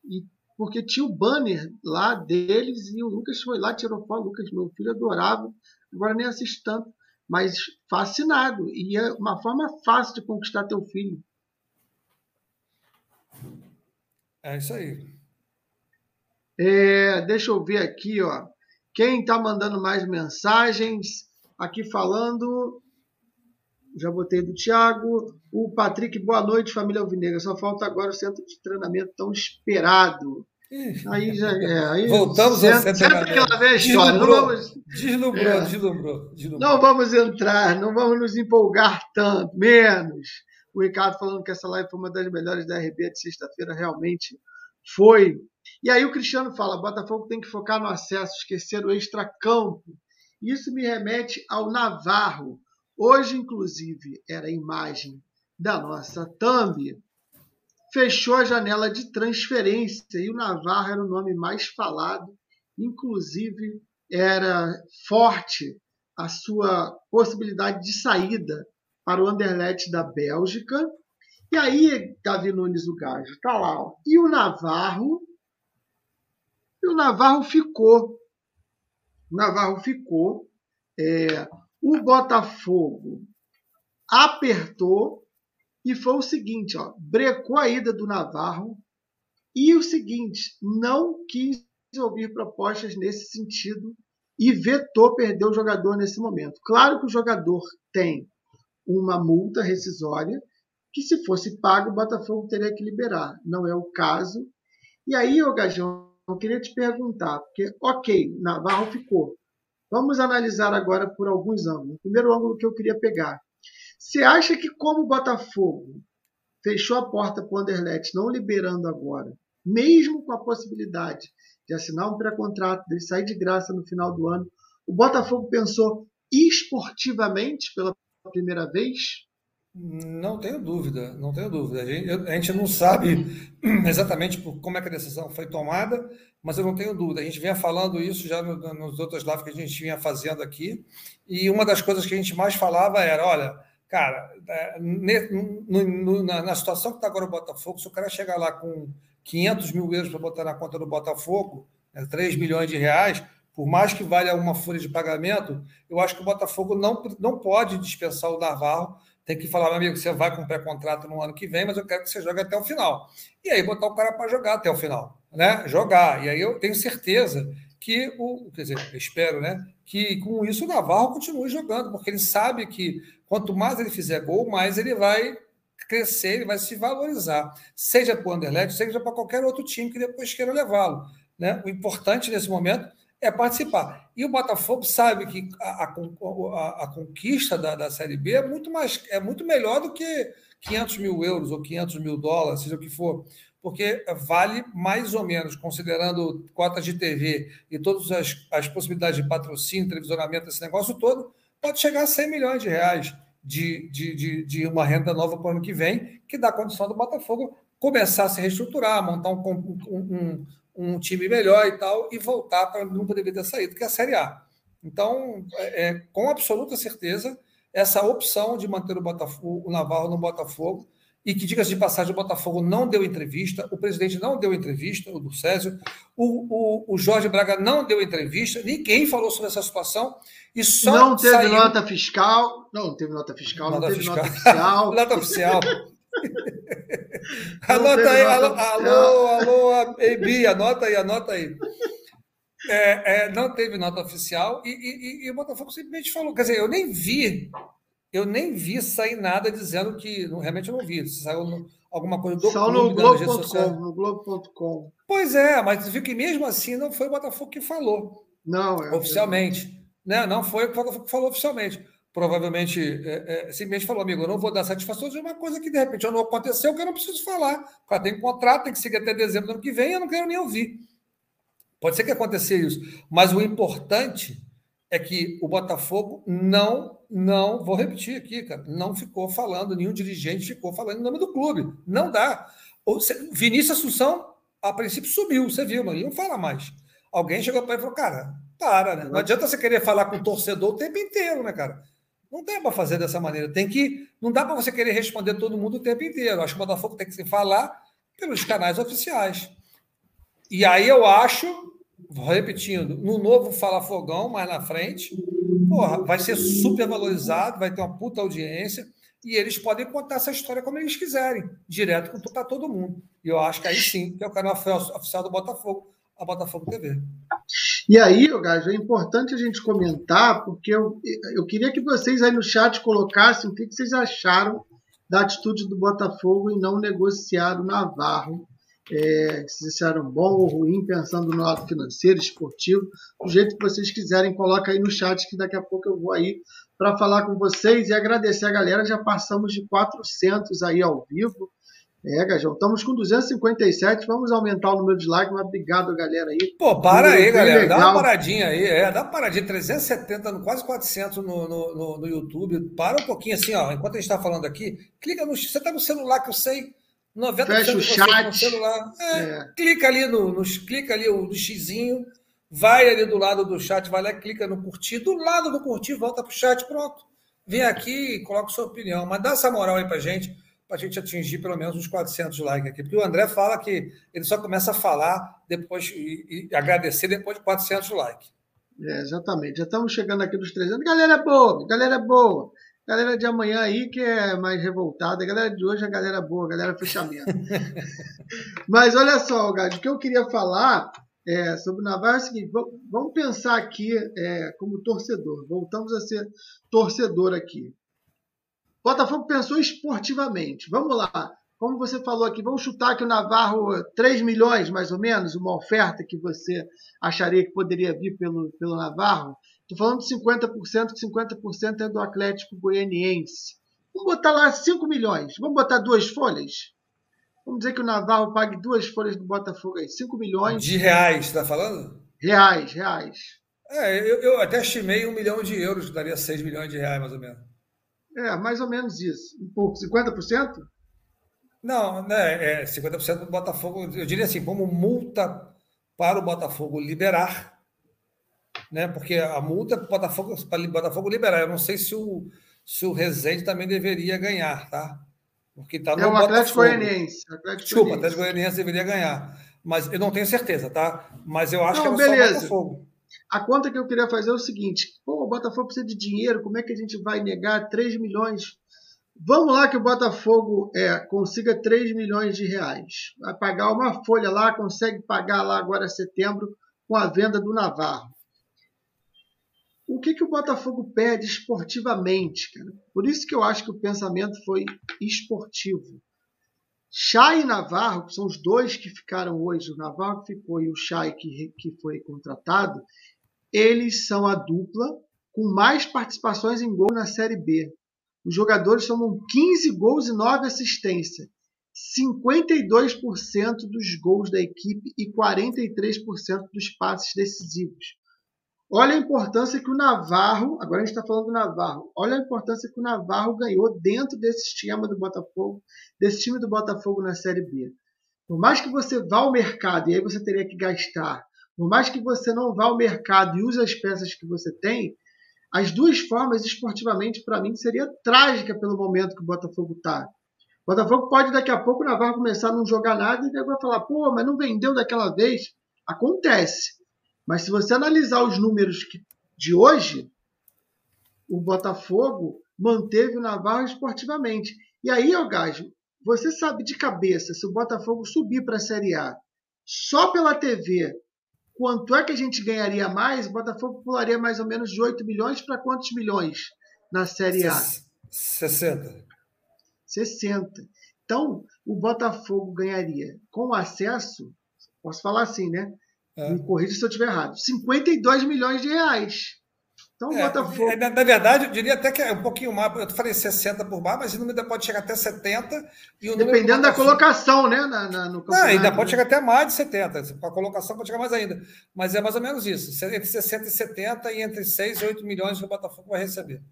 e porque tinha o banner lá deles e o Lucas foi lá, tirou foto. Lucas, meu filho, adorava. Agora nem assisto tanto, mas fascinado. E é uma forma fácil de conquistar teu filho. É isso aí. É, deixa eu ver aqui, ó. Quem está mandando mais mensagens? Aqui falando. Já botei do Thiago. O Patrick, boa noite, família Alvinegra. Só falta agora o centro de treinamento tão esperado. Aí já é. Aí Voltamos ao centro de sempre aquela velha história. Não Deslumbrou. vamos, Deslumbrou, É. deslumbrou, deslumbrou. não vamos entrar, não vamos nos empolgar tanto, menos. O Ricardo falando que essa live foi uma das melhores da RB de sexta-feira, realmente foi. E aí o Cristiano fala: Botafogo tem que focar no acesso, esquecer o extracampo. Isso me remete ao Navarro. Hoje, inclusive, era a imagem da nossa thumb. Fechou a janela de transferência e o Navarro era o nome mais falado. Inclusive, era forte a sua possibilidade de saída para o Anderlecht da Bélgica. E aí, Davi Nunes, o gajo, tá lá. Ó. E o Navarro. E o Navarro ficou. O Navarro ficou. É, o Botafogo apertou e foi o seguinte, ó, brecou a ida do Navarro e o seguinte, não quis ouvir propostas nesse sentido e vetou perder o jogador nesse momento. Claro que o jogador tem uma multa rescisória que se fosse pago o Botafogo teria que liberar. Não é o caso. E aí, ô Gajão, eu queria te perguntar, porque, ok, Navarro ficou. Vamos analisar agora por alguns ângulos. O primeiro ângulo que eu queria pegar. Você acha que como o Botafogo fechou a porta para o Anderlecht, não liberando agora, mesmo com a possibilidade de assinar um pré-contrato, de sair de graça no final do ano, o Botafogo pensou esportivamente pela primeira vez? Não tenho dúvida, não tenho dúvida. A gente, a gente não sabe exatamente como é que a decisão foi tomada, mas eu não tenho dúvida. A gente vinha falando isso já no, nos outros lives que a gente vinha fazendo aqui, e uma das coisas que a gente mais falava era: olha, cara, é, ne- no- na, na situação que está agora o Botafogo, se o cara chegar lá com 500 mil euros para botar na conta do Botafogo, né, 3 milhões de reais, por mais que valha uma folha de pagamento, eu acho que o Botafogo não, não pode dispensar o Navarro tem que falar, meu amigo, você vai com pré-contrato no ano que vem, mas eu quero que você jogue até o final. E aí botar o cara para jogar até o final, né? Jogar. E aí eu tenho certeza que o, quer dizer, espero, né, que com isso o Navarro continue jogando, porque ele sabe que quanto mais ele fizer gol, mais ele vai crescer, ele vai se valorizar, seja para o Anderlecht, seja para qualquer outro time que depois queira levá-lo, né? O importante nesse momento é participar. E o Botafogo sabe que a, a, a, conquista da, da Série B é muito, mais, é muito melhor do que 500 mil euros ou 500 mil dólares, seja o que for, porque vale mais ou menos, considerando cotas de TV e todas as, as possibilidades de patrocínio, televisionamento, esse negócio todo, pode chegar a 100 milhões de reais de, de, de, de uma renda nova para o ano que vem, que dá condição do Botafogo começar a se reestruturar, montar um, um, um time melhor e tal, e voltar para não poderia ter saído, que é a Série A. Então, é, com absoluta certeza, essa opção de manter o, Botafogo, o Navarro no Botafogo, e que, diga-se de passagem, o Botafogo não deu entrevista, o presidente não deu entrevista, o do Césio, o, o, o Jorge Braga não deu entrevista, ninguém falou sobre essa situação. E só não teve saiu... nota fiscal, não teve nota fiscal, Nota não teve fiscal. nota oficial. nota oficial. Anota aí, alô, alô, alô, Ebi, anota aí, anota aí. É, é, não teve nota oficial e, e- e- o Botafogo simplesmente falou. Quer dizer, eu nem vi, eu nem vi sair nada dizendo que. Realmente eu não vi. Saiu no- alguma coisa do Só clube, no Globo.com. Pois é, mas viu que mesmo assim não foi o Botafogo que falou Não, é. oficialmente. Né? Não foi o Botafogo que falou oficialmente. Provavelmente, é, é, simplesmente falou, amigo, eu não vou dar satisfação de uma coisa que de repente não aconteceu, que eu não preciso falar. Cara tem contrato, tem que seguir até dezembro do ano que vem, eu não quero nem ouvir. Pode ser que aconteça isso, mas o importante é que o Botafogo não, não, vou repetir aqui, cara, não ficou falando, nenhum dirigente ficou falando em nome do clube. Não dá. Vinícius Assunção, a princípio, subiu, você viu, mas não fala mais. Alguém chegou para ele e falou, cara, para, né? Não adianta você querer falar com o torcedor o tempo inteiro, né, cara? Não dá para fazer dessa maneira. Tem que. Não dá para você querer responder todo mundo o tempo inteiro. Acho que o Botafogo tem que se falar pelos canais oficiais. E aí eu acho, repetindo, no novo Fala Fogão, mais na frente, porra, vai ser super valorizado, vai ter uma puta audiência, e eles podem contar essa história como eles quiserem, direto para todo mundo. E eu acho que aí sim, que é o canal oficial do Botafogo, a Botafogo TV. E aí, Gajo, é importante a gente comentar, porque eu, eu queria que vocês aí no chat colocassem o que, vocês acharam da atitude do Botafogo em não negociar o Navarro. É, se acharam bom ou ruim, pensando no lado financeiro, esportivo, do jeito que vocês quiserem, coloca aí no chat que daqui a pouco eu vou aí para falar com vocês e agradecer a galera. Já passamos de 400 aí ao vivo. É, Gajão, estamos com 257. Vamos aumentar o número de likes, mas obrigado, galera aí. Pô, para aí, galera. Dá uma legal. paradinha aí. É, dá uma paradinha. 370, no- quase 400 no, no, no, YouTube. Para um pouquinho assim, ó. Enquanto a gente está falando aqui, clica no. Você está no celular que eu sei. 90% Fecha o vocês tá no chat. celular. É, É. Clica ali no, no. Clica ali no xizinho. Vai ali do lado do chat, vai lá, clica no curtir. Do lado do curtir, volta pro chat, pronto. Vem aqui e coloca sua opinião. Mas dá essa moral aí pra gente, pra gente atingir pelo menos uns 400 likes aqui. Porque o André fala que ele só começa a falar depois e, e agradecer depois de 400 likes. É, exatamente. Já estamos chegando aqui nos 300. Galera boa, galera boa. Galera de amanhã aí que é mais revoltada. Galera de hoje é galera boa, galera fechamento. Mas olha só, Gado, o que eu queria falar é, sobre o Navarro é o seguinte: vamos pensar aqui é, como torcedor. Voltamos a ser torcedor aqui. Botafogo pensou esportivamente. Vamos lá. Como você falou aqui, vamos chutar que o Navarro 3 milhões, mais ou menos, uma oferta que você acharia que poderia vir pelo, pelo Navarro. Estou falando de 50%, que 50% é do Atlético Goianiense. Vamos botar lá 5 milhões. Vamos botar duas folhas? Vamos dizer que o Navarro pague duas folhas do Botafogo aí. 5 milhões De reais, tá falando? reais, reais. É, eu, eu até estimei um milhão de euros, daria 6 milhões de reais, mais ou menos. É, mais ou menos isso. Um pouco. 50%? Não, né, é 50% do Botafogo, eu diria assim, como multa para o Botafogo liberar, né? Porque a multa para o Botafogo, para o Botafogo liberar. Eu não sei se o, se o Rezende também deveria ganhar, tá? Porque está no É o Atlético. Goianiense. Desculpa, o. Atlético Goianiense deveria ganhar. Mas eu não tenho certeza, tá? Mas eu acho Não, que era beleza. só o Botafogo. A conta que eu queria fazer é o seguinte: pô, o Botafogo precisa de dinheiro, como é que a gente vai negar 3 milhões? Vamos lá que o Botafogo é, consiga 3 milhões de reais. Vai pagar uma folha lá, consegue pagar lá agora setembro com a venda do Navarro. O que, que o Botafogo perde esportivamente, cara? Por isso que eu acho que o pensamento foi esportivo. Chay e Navarro, que são os dois que ficaram hoje, o Navarro que ficou e o Chay que, que foi contratado, eles são a dupla com mais participações em gol na Série B. Os jogadores somam 15 gols e 9 assistências. 52% dos gols da equipe e 43% dos passes decisivos. Olha a importância que o Navarro, agora a gente está falando do Navarro, olha a importância que o Navarro ganhou dentro desse esquema do Botafogo, desse time do Botafogo na Série B. Por mais que você vá ao mercado e aí você teria que gastar, por mais que você não vá ao mercado e use as peças que você tem, as duas formas esportivamente para mim seria trágica pelo momento que o Botafogo está. O Botafogo pode daqui a pouco o Navarro começar a não jogar nada e vai falar, pô, mas não vendeu daquela vez. Acontece. Mas se você analisar os números de hoje, o Botafogo manteve o Navarro esportivamente. E aí, Gajo, você sabe de cabeça, se o Botafogo subir para a Série A só pela TV, quanto é que a gente ganharia mais? O Botafogo pularia mais ou menos de 8 milhões para quantos milhões na Série A? 60. 60. Então, o Botafogo ganharia com acesso, posso falar assim, né? É. Me corrija se eu estiver errado. 52 milhões de reais. Então, o é, Botafogo. É, na, na, verdade, eu diria até que é um pouquinho mais. Eu falei 60 por bar, mas o número ainda pode chegar até 70. E o Dependendo da colocação, né? Na, na, no Não, ainda pode né? chegar até mais de 70. A colocação pode chegar mais ainda. Mas é mais ou menos isso. Entre 60 e 70 e entre 6 e 8 milhões que o Botafogo vai receber.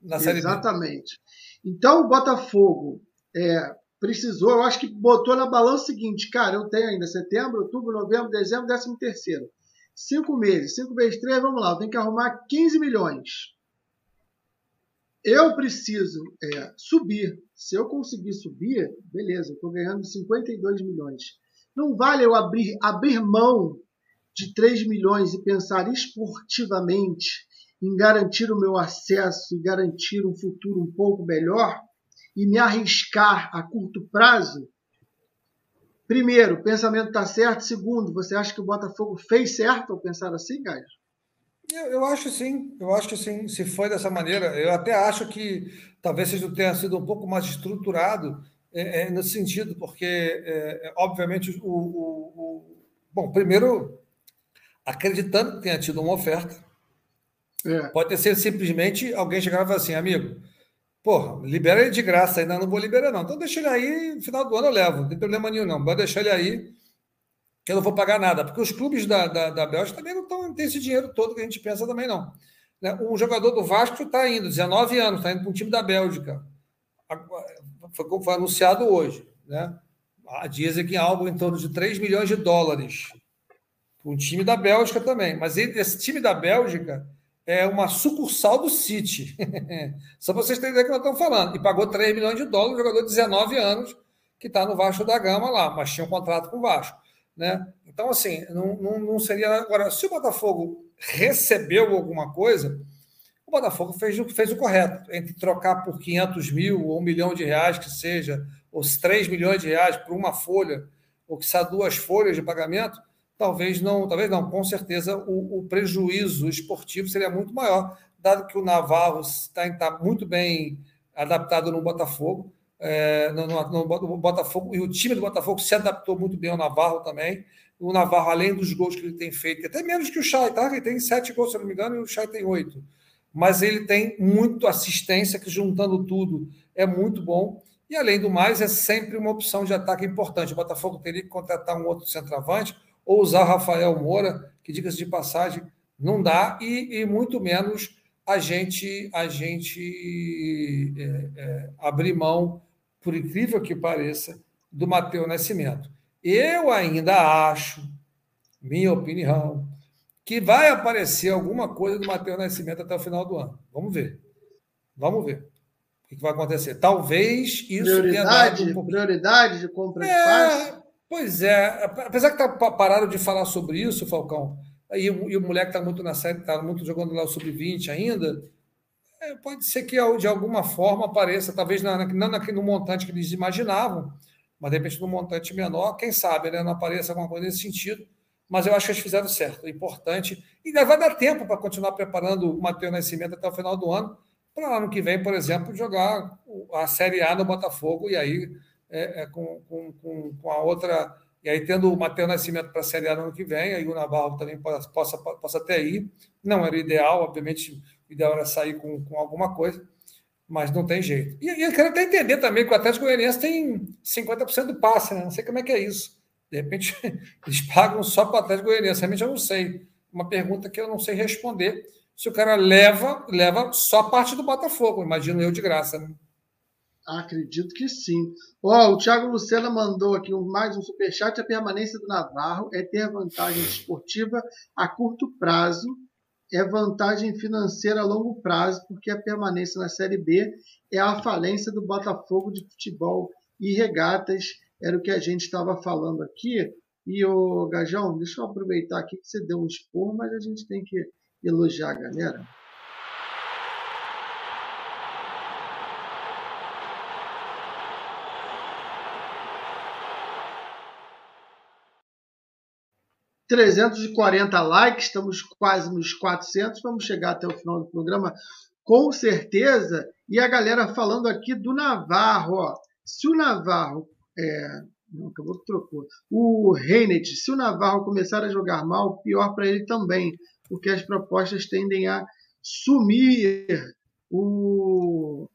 Na Série Exatamente. B. Então, o Botafogo é, precisou, eu acho que botou na balança o seguinte, cara, eu tenho ainda setembro, outubro, novembro, dezembro, décimo terceiro. Cinco meses, cinco vezes três, vamos lá, eu tenho que arrumar 15 milhões. Eu preciso é, subir. Se eu conseguir subir, beleza, estou ganhando 52 milhões. Não vale eu abrir, abrir mão de 3 milhões e pensar esportivamente em garantir o meu acesso e garantir um futuro um pouco melhor e me arriscar a curto prazo? Primeiro, o pensamento está certo. Segundo, você acha que o Botafogo fez certo ao pensar assim, Caio? Eu, eu, acho sim, eu acho que sim. Se foi dessa maneira, eu até acho que talvez seja tenha sido um pouco mais estruturado é, é, nesse sentido, porque, é, é obviamente, o, o, o, Bom, primeiro, acreditando que tenha tido uma oferta, é. pode ter sido simplesmente alguém chegar e falar assim, amigo, Porra, libera ele de graça, ainda não vou liberar, não. Então deixa ele aí, no final do ano eu levo, não tem problema nenhum, não. Pode deixar ele aí, que eu não vou pagar nada. Porque os clubes da, da, da Bélgica também não, tão, não têm esse dinheiro todo que a gente pensa também, não. Né? Um jogador do Vasco está indo, 19 anos, está indo para um time da Bélgica. Foi, foi anunciado hoje. Né? Dizem que algo em torno de 3 milhões de dólares. Um time da Bélgica também. Mas esse time da Bélgica é uma sucursal do City. Só vocês terem ideia do que nós estamos falando. E pagou 3 milhões de dólares, um jogador de 19 anos, que está no Vasco da Gama lá, mas tinha um contrato com o Vasco. Né? Então, assim, não, não, não seria. Agora, se o Botafogo recebeu alguma coisa, o Botafogo fez, fez o correto, entre trocar por 500 mil ou um milhão de reais, que seja, ou 3 milhões de reais por uma folha, ou que seja duas folhas de pagamento talvez não, talvez não, com certeza o, o prejuízo esportivo seria muito maior, dado que o Navarro está, está muito bem adaptado no Botafogo, é, no, no, no, Botafogo, e o time do Botafogo se adaptou muito bem ao Navarro também. O Navarro, além dos gols que ele tem feito, até menos que o Chay, tá? Ele tem sete gols, se não me engano, e o Chay tem oito. Mas ele tem muito assistência, que juntando tudo é muito bom. E além do mais, é sempre uma opção de ataque importante. O Botafogo teria que contratar um outro centroavante, ou usar Rafael Moura, que, diga-se de passagem, não dá, e, e, muito menos a gente, a gente é, é, abrir mão, por incrível que pareça, do Matheus Nascimento. Eu ainda acho, minha opinião, que vai aparecer alguma coisa do Matheus Nascimento até o final do ano. Vamos ver. Vamos ver o que vai acontecer. Talvez isso prioridade, tenha dado um prioridade de compra de é, Pois é, apesar que tá, pararam de falar sobre isso, Falcão, e, e o moleque está muito na série, está muito jogando lá o sub-20 ainda, é, pode ser que de alguma forma apareça, talvez não, não no montante que eles imaginavam, mas de repente no montante menor, quem sabe, né, não apareça alguma coisa nesse sentido. Mas eu acho que eles fizeram certo, é importante. E vai dar tempo para continuar preparando o Matheus Nascimento até o final do ano, para ano que vem, por exemplo, jogar a Série A no Botafogo e aí é, é, com, com, com, a outra. E aí, tendo o Matheus Nascimento para a Série A no ano que vem, aí o Navarro também possa, possa, possa até ir. Não era o ideal, obviamente, o ideal era sair com, com alguma coisa, mas não tem jeito. E, e eu quero até entender também que o Atlético Goianiense tem 50% do passe, né? Não sei como é que é isso. De repente, eles pagam só para o Atlético Goianiense. Realmente eu não sei. Uma pergunta que eu não sei responder. Se o cara leva, leva só parte do Botafogo, imagino eu de graça. Né? Acredito que sim. Ó, oh, o Thiago Lucena mandou aqui mais um superchat. A permanência do Navarro é ter vantagem esportiva a curto prazo, é vantagem financeira a longo prazo, porque a permanência na Série B é a falência do Botafogo de futebol. e regatas. Era o que a gente estava falando aqui. E o Gajão, deixa eu aproveitar aqui que você deu um expor, mas a gente tem que elogiar a galera. 340 likes, estamos quase nos 400, vamos chegar até o final do programa com certeza. E a galera falando aqui do Navarro, ó. Se o Navarro é, não, acabou que trocou. O Reinet, se o Navarro começar a jogar mal, pior para ele também, porque as propostas tendem a sumir. O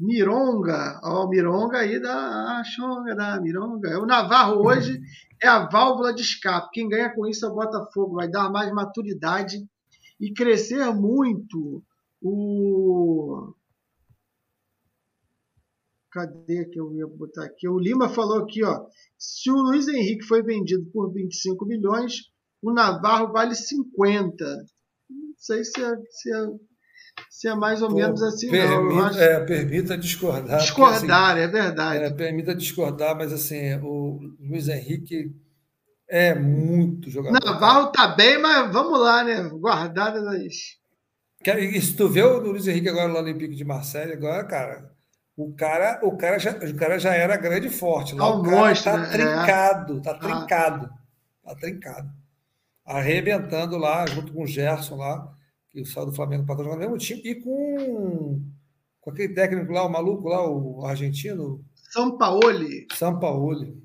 Mironga, ó, o Mironga aí da a chonga da Mironga. O Navarro hoje é a válvula de escape. Quem ganha com isso é o Botafogo, vai dar mais maturidade e crescer muito o Cadê que eu ia botar aqui? O Lima falou aqui, ó. Se o Luiz Henrique foi vendido por 25 milhões, o Navarro vale 50. Não sei se é, se é se é mais ou Pô, menos assim. Permita, acho... é, permita discordar. Discordar, porque, assim, é verdade. É, permita discordar, mas assim, o Luiz Henrique é muito jogador. Navarro tá bem, mas vamos lá, né? Guardada das. E se tu vê o Luiz Henrique agora no Olympique de Marseille, agora, cara, o cara, o cara, já, o cara já era grande e forte. Lá, o, o cara monstro, tá né? trincado, é. tá trincado. Ah. Tá trincado. Arrebentando lá, junto com o Gerson lá que saiu do Flamengo para jogar no mesmo time, e com, com aquele técnico lá, o maluco lá, o argentino. Sampaoli. Sampaoli.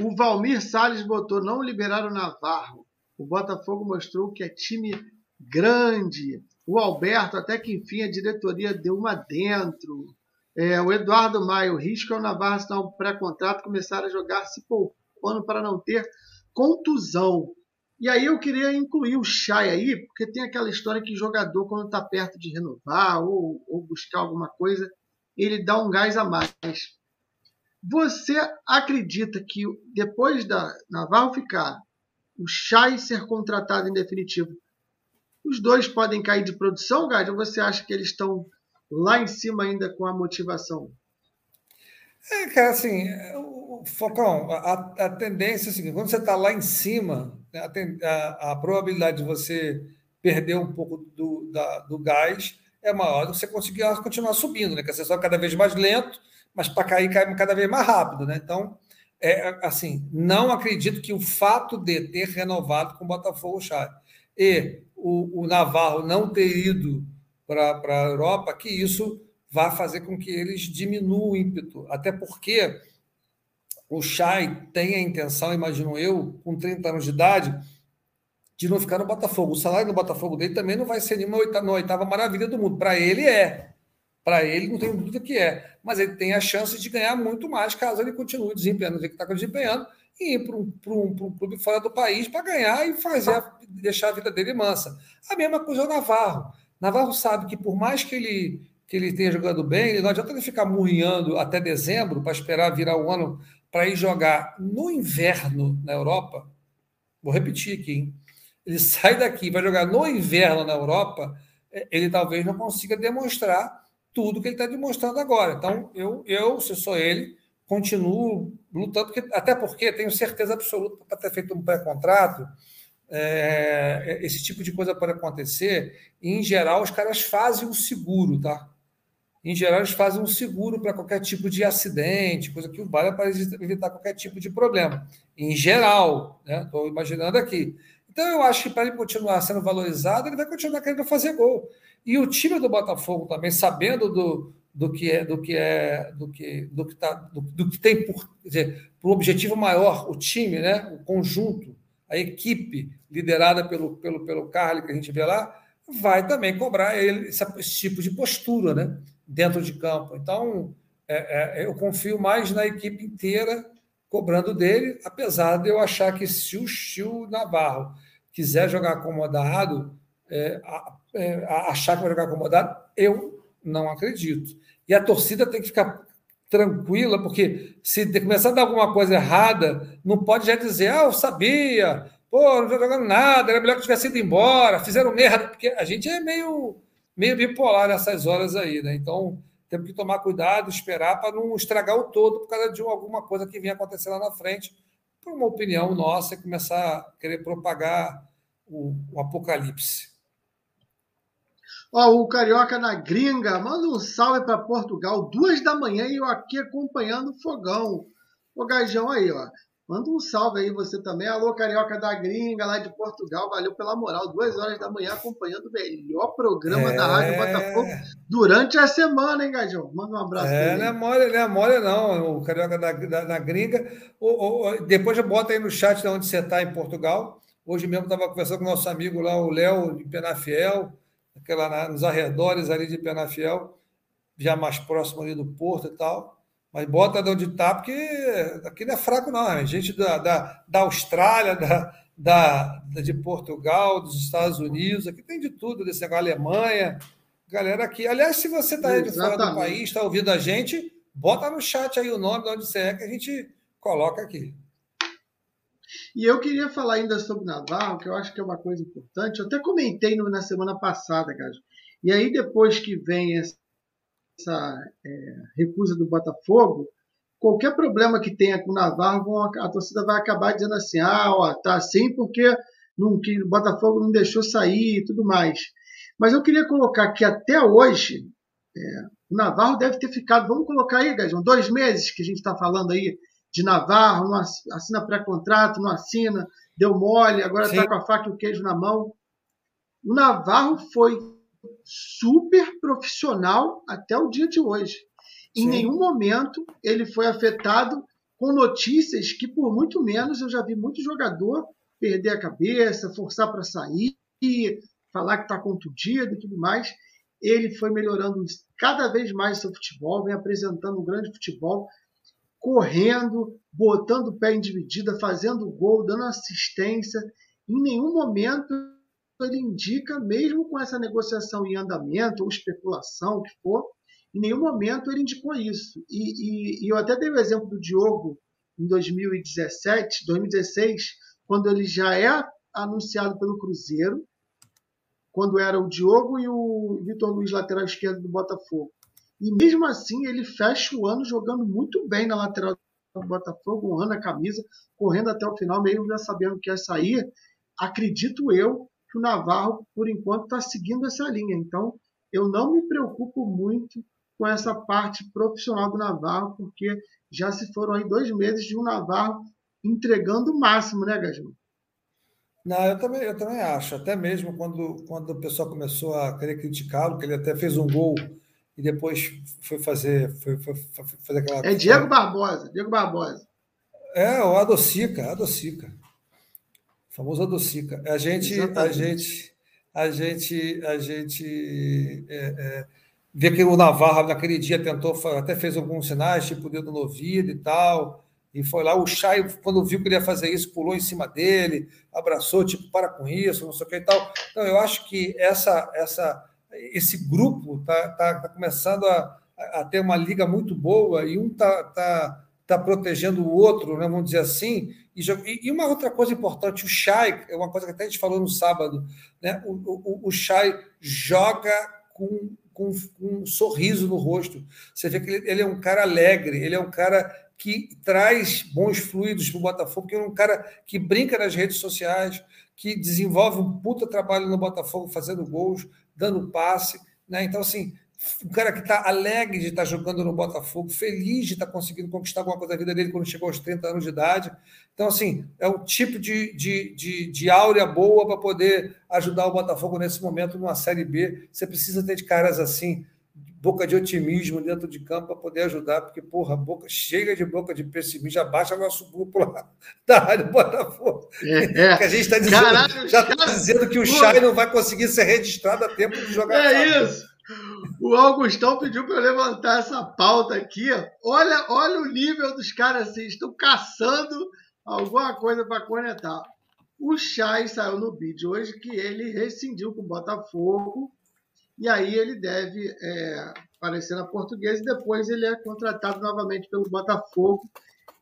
O Valmir Salles botou: não liberaram o Navarro. O Botafogo mostrou que é time grande. O Alberto, até que enfim, a diretoria deu uma dentro. É, o Eduardo Maio, o risco é o Navarro assinar um pré-contrato começar a jogar se poupando para não ter contusão. E aí eu queria incluir o Chay aí, porque tem aquela história que jogador, quando está perto de renovar ou, ou buscar alguma coisa, ele dá um gás a mais. Você acredita que depois da Navarro ficar, o Chay ser contratado em definitivo, os dois podem cair de produção, Gad? Ou você acha que eles estão lá em cima ainda com a motivação? É, cara, assim, Focão, a, a tendência é a seguinte: quando você está lá em cima, né, a, a, a, probabilidade de você perder um pouco do, da, do gás é maior do que você conseguir continuar subindo, né? Que você sobe cada vez mais lento, mas para cair, cai cada vez mais rápido, né? Então, é, assim, não acredito que o fato de ter renovado com o Botafogo Chave e o, o Navarro não ter ido para a Europa, que isso vá fazer com que eles diminuam o ímpeto. Até porque o Chay tem a intenção, imagino eu, com 30 anos de idade, de não ficar no Botafogo. O salário do Botafogo dele também não vai ser nenhuma oitava, oitava maravilha do mundo. Para ele é. Para ele, não tem dúvida que é. Mas ele tem a chance de ganhar muito mais caso ele continue desempenhando o que está desempenhando e ir para um, um, um, clube fora do país para ganhar e fazer deixar a vida dele mansa. A mesma coisa é o Navarro. Navarro sabe que por mais que ele que ele tenha jogado bem, não adianta ele ficar murrinhando até dezembro para esperar virar o ano para ir jogar no inverno na Europa, vou repetir aqui, hein? ele sai daqui vai jogar no inverno na Europa, é, ele talvez não consiga demonstrar tudo que ele está demonstrando agora. Então, eu, eu, se sou ele, continuo lutando, porque, até porque tenho certeza absoluta para ter feito um pré-contrato, é, esse tipo de coisa pode acontecer. E, em geral, os caras fazem o seguro, tá? Em geral, eles fazem um seguro para qualquer tipo de acidente, coisa que vale para evitar qualquer tipo de problema. Em geral, estou né? imaginando aqui. Então, eu acho que para ele continuar sendo valorizado, ele vai continuar querendo fazer gol. E o time do Botafogo também, sabendo do, do que é, do que é, do que, do que, tá, do, do que tem por, dizer, por objetivo maior, o time, né? o conjunto, a equipe liderada pelo, pelo, pelo Carly, que a gente vê lá, vai também cobrar ele esse, esse tipo de postura, né? Dentro de campo. Então, é, é, eu confio mais na equipe inteira cobrando dele, apesar de eu achar que se o, Chiu Navarro quiser jogar acomodado, é, é achar que vai jogar acomodado, eu não acredito. E a torcida tem que ficar tranquila, porque se começar a dar alguma coisa errada, não pode já dizer, ah, eu sabia, pô, não estou jogando nada, era melhor que tivesse ido embora, fizeram merda, porque a gente é meio meio bipolar nessas horas aí, né? Então, temos que tomar cuidado, esperar para não estragar o todo por causa de alguma coisa que vinha acontecer lá na frente, por uma opinião nossa, e começar a querer propagar o, o apocalipse. Ó, o Carioca na gringa, manda um salve para Portugal, duas da manhã e eu aqui acompanhando o fogão. O Gajão aí, ó. Manda um salve aí você também. Alô, Carioca da Gringa, lá de Portugal. Valeu pela moral. Duas horas da manhã acompanhando o melhor programa é... da Rádio Botafogo durante a semana, hein, Gajão? Manda um abraço é. Não é mole, não é mole, não. O Carioca da, da, da Gringa. O, o, depois bota aí no chat de onde você está em Portugal. Hoje mesmo estava conversando com o nosso amigo lá, o Léo de Penafiel, aquela, nos arredores ali de Penafiel, já mais próximo ali do Porto e tal. Mas bota de onde está, porque aqui não é fraco, não. É gente da, da, da Austrália, da, da, de Portugal, dos Estados Unidos, aqui tem de tudo, desse Alemanha. Galera aqui. Aliás, se você está aí de fora do país, está ouvindo a gente, bota no chat aí o nome de onde você é, que a gente coloca aqui. E eu queria falar ainda sobre Navarro, que eu acho que é uma coisa importante. Eu até comentei na semana passada, Gajo. E aí, depois que vem essa essa é, recusa do Botafogo, qualquer problema que tenha com o Navarro, a torcida vai acabar dizendo assim: ah, ó, tá assim porque não, que o Botafogo não deixou sair e tudo mais. Mas eu queria colocar que até hoje é, o Navarro deve ter ficado, vamos colocar aí, Gajão, dois meses que a gente está falando aí de Navarro, não assina pré-contrato, não assina, deu mole, agora está com a faca e o queijo na mão. O Navarro foi super profissional até o dia de hoje. Em Sim. nenhum momento ele foi afetado com notícias que, por muito menos, eu já vi muito jogador perder a cabeça, forçar para sair, falar que está contundido e tudo mais. Ele foi melhorando cada vez mais seu futebol, vem apresentando um grande futebol, correndo, botando o pé em dividida, fazendo gol, dando assistência. Em nenhum momento ele indica, mesmo com essa negociação em andamento ou especulação, o que for, em nenhum momento ele indicou isso. E, e, e eu até dei o exemplo do Diogo em 2017, 2016, quando ele já é anunciado pelo Cruzeiro, quando era o Diogo e o Vitor Luiz, lateral esquerdo do Botafogo. E mesmo assim, ele fecha o ano jogando muito bem na lateral do Botafogo, honrando a camisa, correndo até o final, mesmo já sabendo que ia sair. Acredito eu que o Navarro, por enquanto, está seguindo essa linha. Então, eu não me preocupo muito com essa parte profissional do Navarro, porque já se foram aí dois meses de um Navarro entregando o máximo, né, Gajão? Não, eu também, eu também acho. Até mesmo quando, quando o pessoal começou a querer criticá-lo, que ele até fez um gol e depois foi fazer, foi, foi, foi fazer aquela. É Diego Barbosa, Diego Barbosa. É, o Adocica, Adocica famoso adocica. A gente, a gente, a gente, a gente é, é, vê que o Navarro naquele dia tentou, até fez alguns sinais, tipo dedo no ouvido e tal. E foi lá, o Chay, quando viu que ele ia fazer isso, pulou em cima dele, abraçou, tipo, para com isso, não sei o que e tal. Então, eu acho que essa, essa, esse grupo está tá, tá começando a, a ter uma liga muito boa e um está tá, tá protegendo o outro, né, vamos dizer assim, e, uma outra coisa importante, o Chay, é uma coisa que até a gente falou no sábado, né? o, o Chay joga com, com, com, um sorriso no rosto. Você vê que ele, ele, é um cara alegre, ele é um cara que traz bons fluidos para o Botafogo, que é um cara que brinca nas redes sociais, que desenvolve um puta trabalho no Botafogo, fazendo gols, dando passe. Né? Então, assim, um cara que está alegre de estar tá jogando no Botafogo, feliz de estar tá conseguindo conquistar alguma coisa da vida dele quando chegou aos 30 anos de idade. Então, assim, é um tipo de, de, de, de áurea boa para poder ajudar o Botafogo nesse momento numa Série B. Você precisa ter de caras assim, boca de otimismo dentro de campo para poder ajudar, porque, porra, boca chega de boca de pessimismo, já baixa nosso grupo lá da Rádio Botafogo. É, é. Que a gente está dizendo, Caralho, já está dizendo que o Chay não vai conseguir ser registrado a tempo de jogar. É isso! O Augustão pediu para eu levantar essa pauta aqui. Olha, olha o nível dos caras assim, estão caçando alguma coisa para conectar. O Chay saiu no vídeo hoje que ele rescindiu com o Botafogo e aí ele deve é, aparecer na portuguesa e depois ele é contratado novamente pelo Botafogo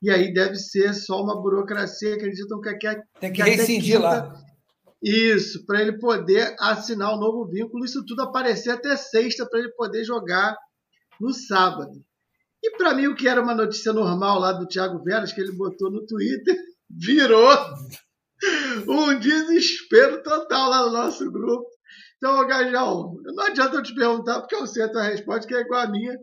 e aí deve ser só uma burocracia. Acreditam que, que, tem que, que rescindir lá isso, para ele poder assinar o um novo vínculo, isso tudo aparecer até sexta, para ele poder jogar no sábado. E para mim, o que era uma notícia normal lá do Thiago Veras, que ele botou no Twitter, virou um desespero total lá no nosso grupo. Então, Gajão, não adianta eu te perguntar, porque eu sei a tua resposta, que é igual a minha.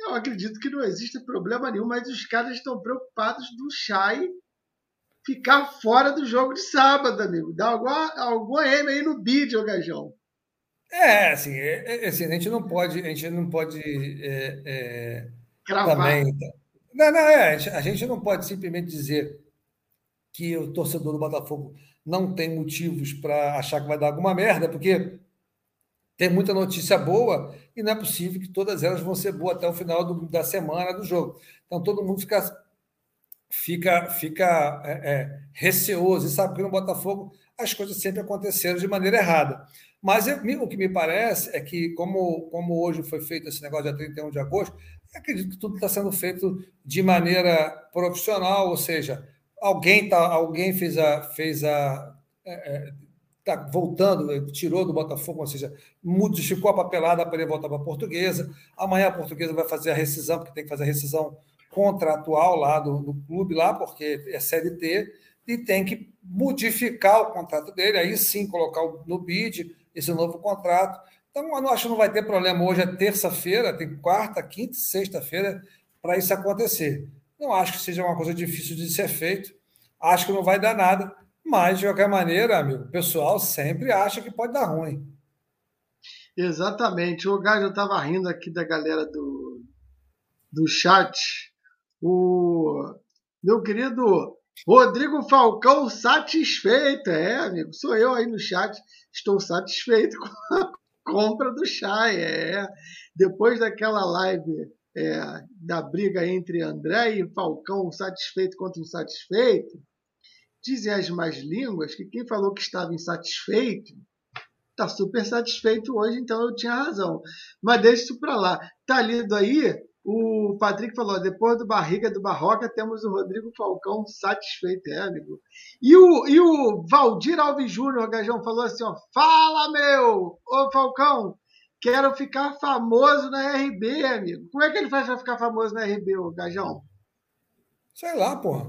Eu acredito que não existe problema nenhum, mas os caras estão preocupados do Chay ficar fora do jogo de sábado, amigo. Dá alguma, alguma M aí no bid, ô Gajão. É, assim, é, é, assim, a gente não pode, a gente não pode é, é, também. Não, não, é, a gente não pode simplesmente dizer que o torcedor do Botafogo não tem motivos para achar que vai dar alguma merda, porque tem muita notícia boa e não é possível que todas elas vão ser boas até o final do, da semana do jogo. Então todo mundo fica, fica, fica é, é, receoso e sabe que no Botafogo as coisas sempre aconteceram de maneira errada. Mas eu, o que me parece é que, como, como hoje foi feito esse negócio dia 31 de agosto, acredito que tudo está sendo feito de maneira profissional, ou seja, alguém tá, alguém fez a fez a é, é tá voltando, tirou do Botafogo, ou seja, modificou a papelada para ele voltar para a Portuguesa. Amanhã a Portuguesa vai fazer a rescisão, porque tem que fazer a rescisão contratual lá do, do clube lá, porque é CLT e tem que modificar o contrato dele, aí sim colocar no bid esse novo contrato. Então, eu acho que não vai ter problema. Hoje é terça-feira, tem quarta, quinta e sexta-feira para isso acontecer. Não acho que seja uma coisa difícil de ser feito. Acho que não vai dar nada. Mas, de qualquer maneira, amigo, o pessoal sempre acha que pode dar ruim. Exatamente. O eu estava rindo aqui da galera do, do chat. O meu querido Rodrigo Falcão satisfeito. É, amigo, sou eu aí no chat. Estou satisfeito com a compra do Chay. É. Depois daquela live é, da briga entre André e Falcão, satisfeito contra insatisfeito, dizem as mais línguas que quem falou que estava insatisfeito está super satisfeito hoje, então eu tinha razão. Mas deixa isso para lá. Tá lido aí? O Patrick falou: depois do Barriga do Barroca, temos o Rodrigo Falcão satisfeito, é, amigo. E o, e o Valdir Alves Júnior, Gajão, falou assim: ó, fala, meu! Ô Falcão, Quero ficar famoso na RB, amigo. Como é que ele faz para ficar famoso na RB, o Gajão? Sei lá, porra.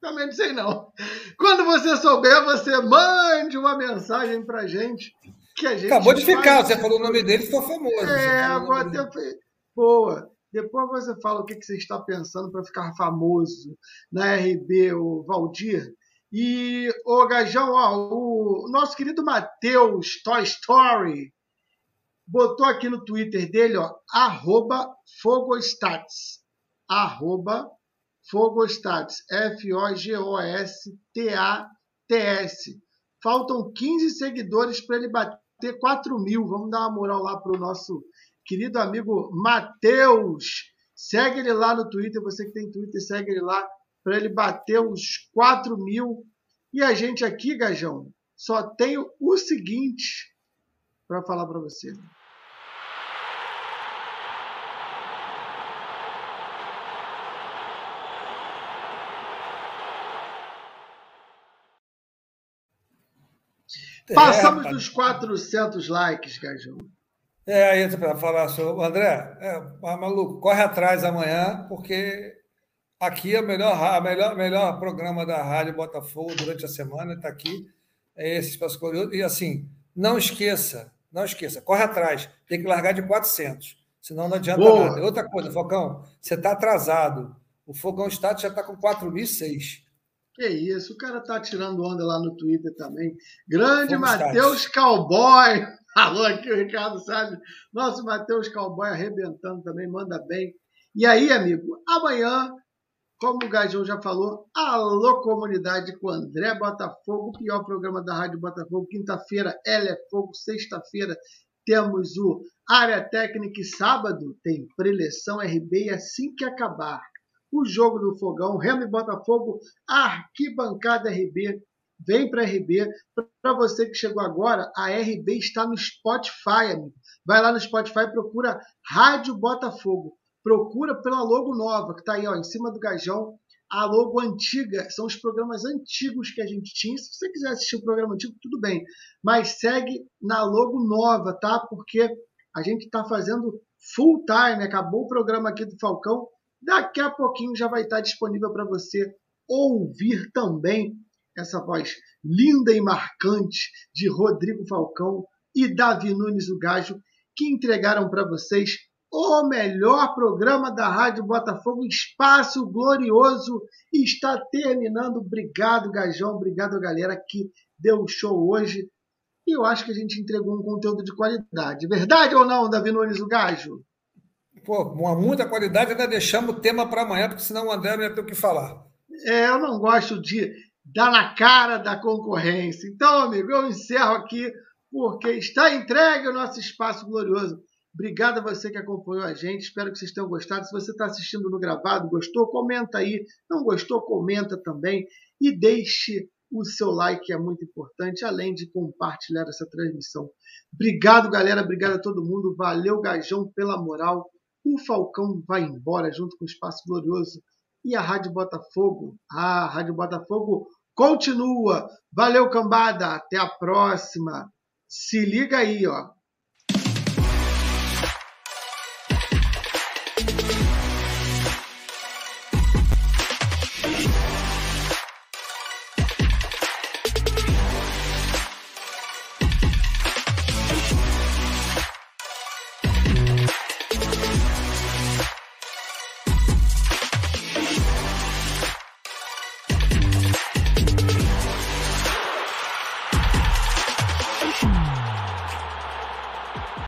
Também não sei não. Quando você souber, você mande uma mensagem pra gente. Que a gente Acabou de ficar, você falou o nome dele e ficou famoso. É, vou até. Boa. Depois você fala o que você está pensando para ficar famoso na RB, o Valdir. E, o Gajão, ó, o nosso querido Matheus Toy Story botou aqui no Twitter dele, ó, arroba Fogostats. Arroba Fogostats. F-O-G-O-S-T-A-T-S. Faltam 15 seguidores para ele bater 4 mil. Vamos dar uma moral lá para o nosso querido amigo Matheus. Segue ele lá no Twitter. Você que tem Twitter, segue ele lá para ele bater uns 4 mil. E a gente aqui, Gajão, só tem o seguinte para falar para você. Passamos é, dos 400 likes, Gajão. É, aí para falar sobre. André, é, maluco, corre atrás amanhã, porque aqui é o melhor, a melhor, melhor programa da Rádio Botafogo durante a semana, está aqui. É esse Espaço Curioso. E assim, não esqueça, não esqueça, corre atrás, tem que largar de 400, senão não adianta Boa. nada. Outra coisa, Focão, você está atrasado. O Fogão Status já está com 4.006. Que isso, o cara tá tirando onda lá no Twitter também. Grande Matheus Cowboy. Falou aqui o Ricardo sabe. Nosso Matheus Cowboy arrebentando também, manda bem. E aí, amigo, amanhã, como o Gajão já falou, alô comunidade com André Botafogo, pior programa da Rádio Botafogo. Quinta-feira, ela é fogo. Sexta-feira, temos o Área Técnica e sábado tem preleção RB e assim que acabar o jogo do Fogão, Remo e Botafogo, arquibancada RB. Vem para a RB. Para você que chegou agora, a RB está no Spotify, amigo. Vai lá no Spotify, procura Rádio Botafogo. Procura pela logo nova, que está aí ó, em cima do gajão. A logo antiga são os programas antigos que a gente tinha. Se você quiser assistir o programa antigo, tudo bem. Mas segue na logo nova, tá? Porque a gente está fazendo full time. Acabou o programa aqui do Falcão. Daqui a pouquinho já vai estar disponível para você ouvir também essa voz linda e marcante de Rodrigo Falcão e Davi Nunes o Gajo, que entregaram para vocês o melhor programa da Rádio Botafogo, Espaço Glorioso, está terminando. Obrigado, Gajão, obrigado, galera, que deu o show hoje. E eu acho que a gente entregou um conteúdo de qualidade. Verdade ou não, Davi Nunes, o Gajo? Pô, com muita qualidade, ainda deixamos o tema para amanhã, porque senão o André não ia ter o que falar. É, eu não gosto de dar na cara da concorrência. Então, amigo, eu encerro aqui, porque está entregue o nosso espaço glorioso. Obrigado a você que acompanhou a gente. Espero que vocês tenham gostado. Se você está assistindo no gravado, gostou, comenta aí. Não gostou, comenta também. E deixe o seu like, é muito importante, além de compartilhar essa transmissão. Obrigado, galera. Obrigado a todo mundo. Valeu, Gajão, pela moral. O Falcão vai embora junto com o Espaço Glorioso. E a Rádio Botafogo. Ah, a Rádio Botafogo continua. Valeu, cambada. Até a próxima. Se liga aí, ó.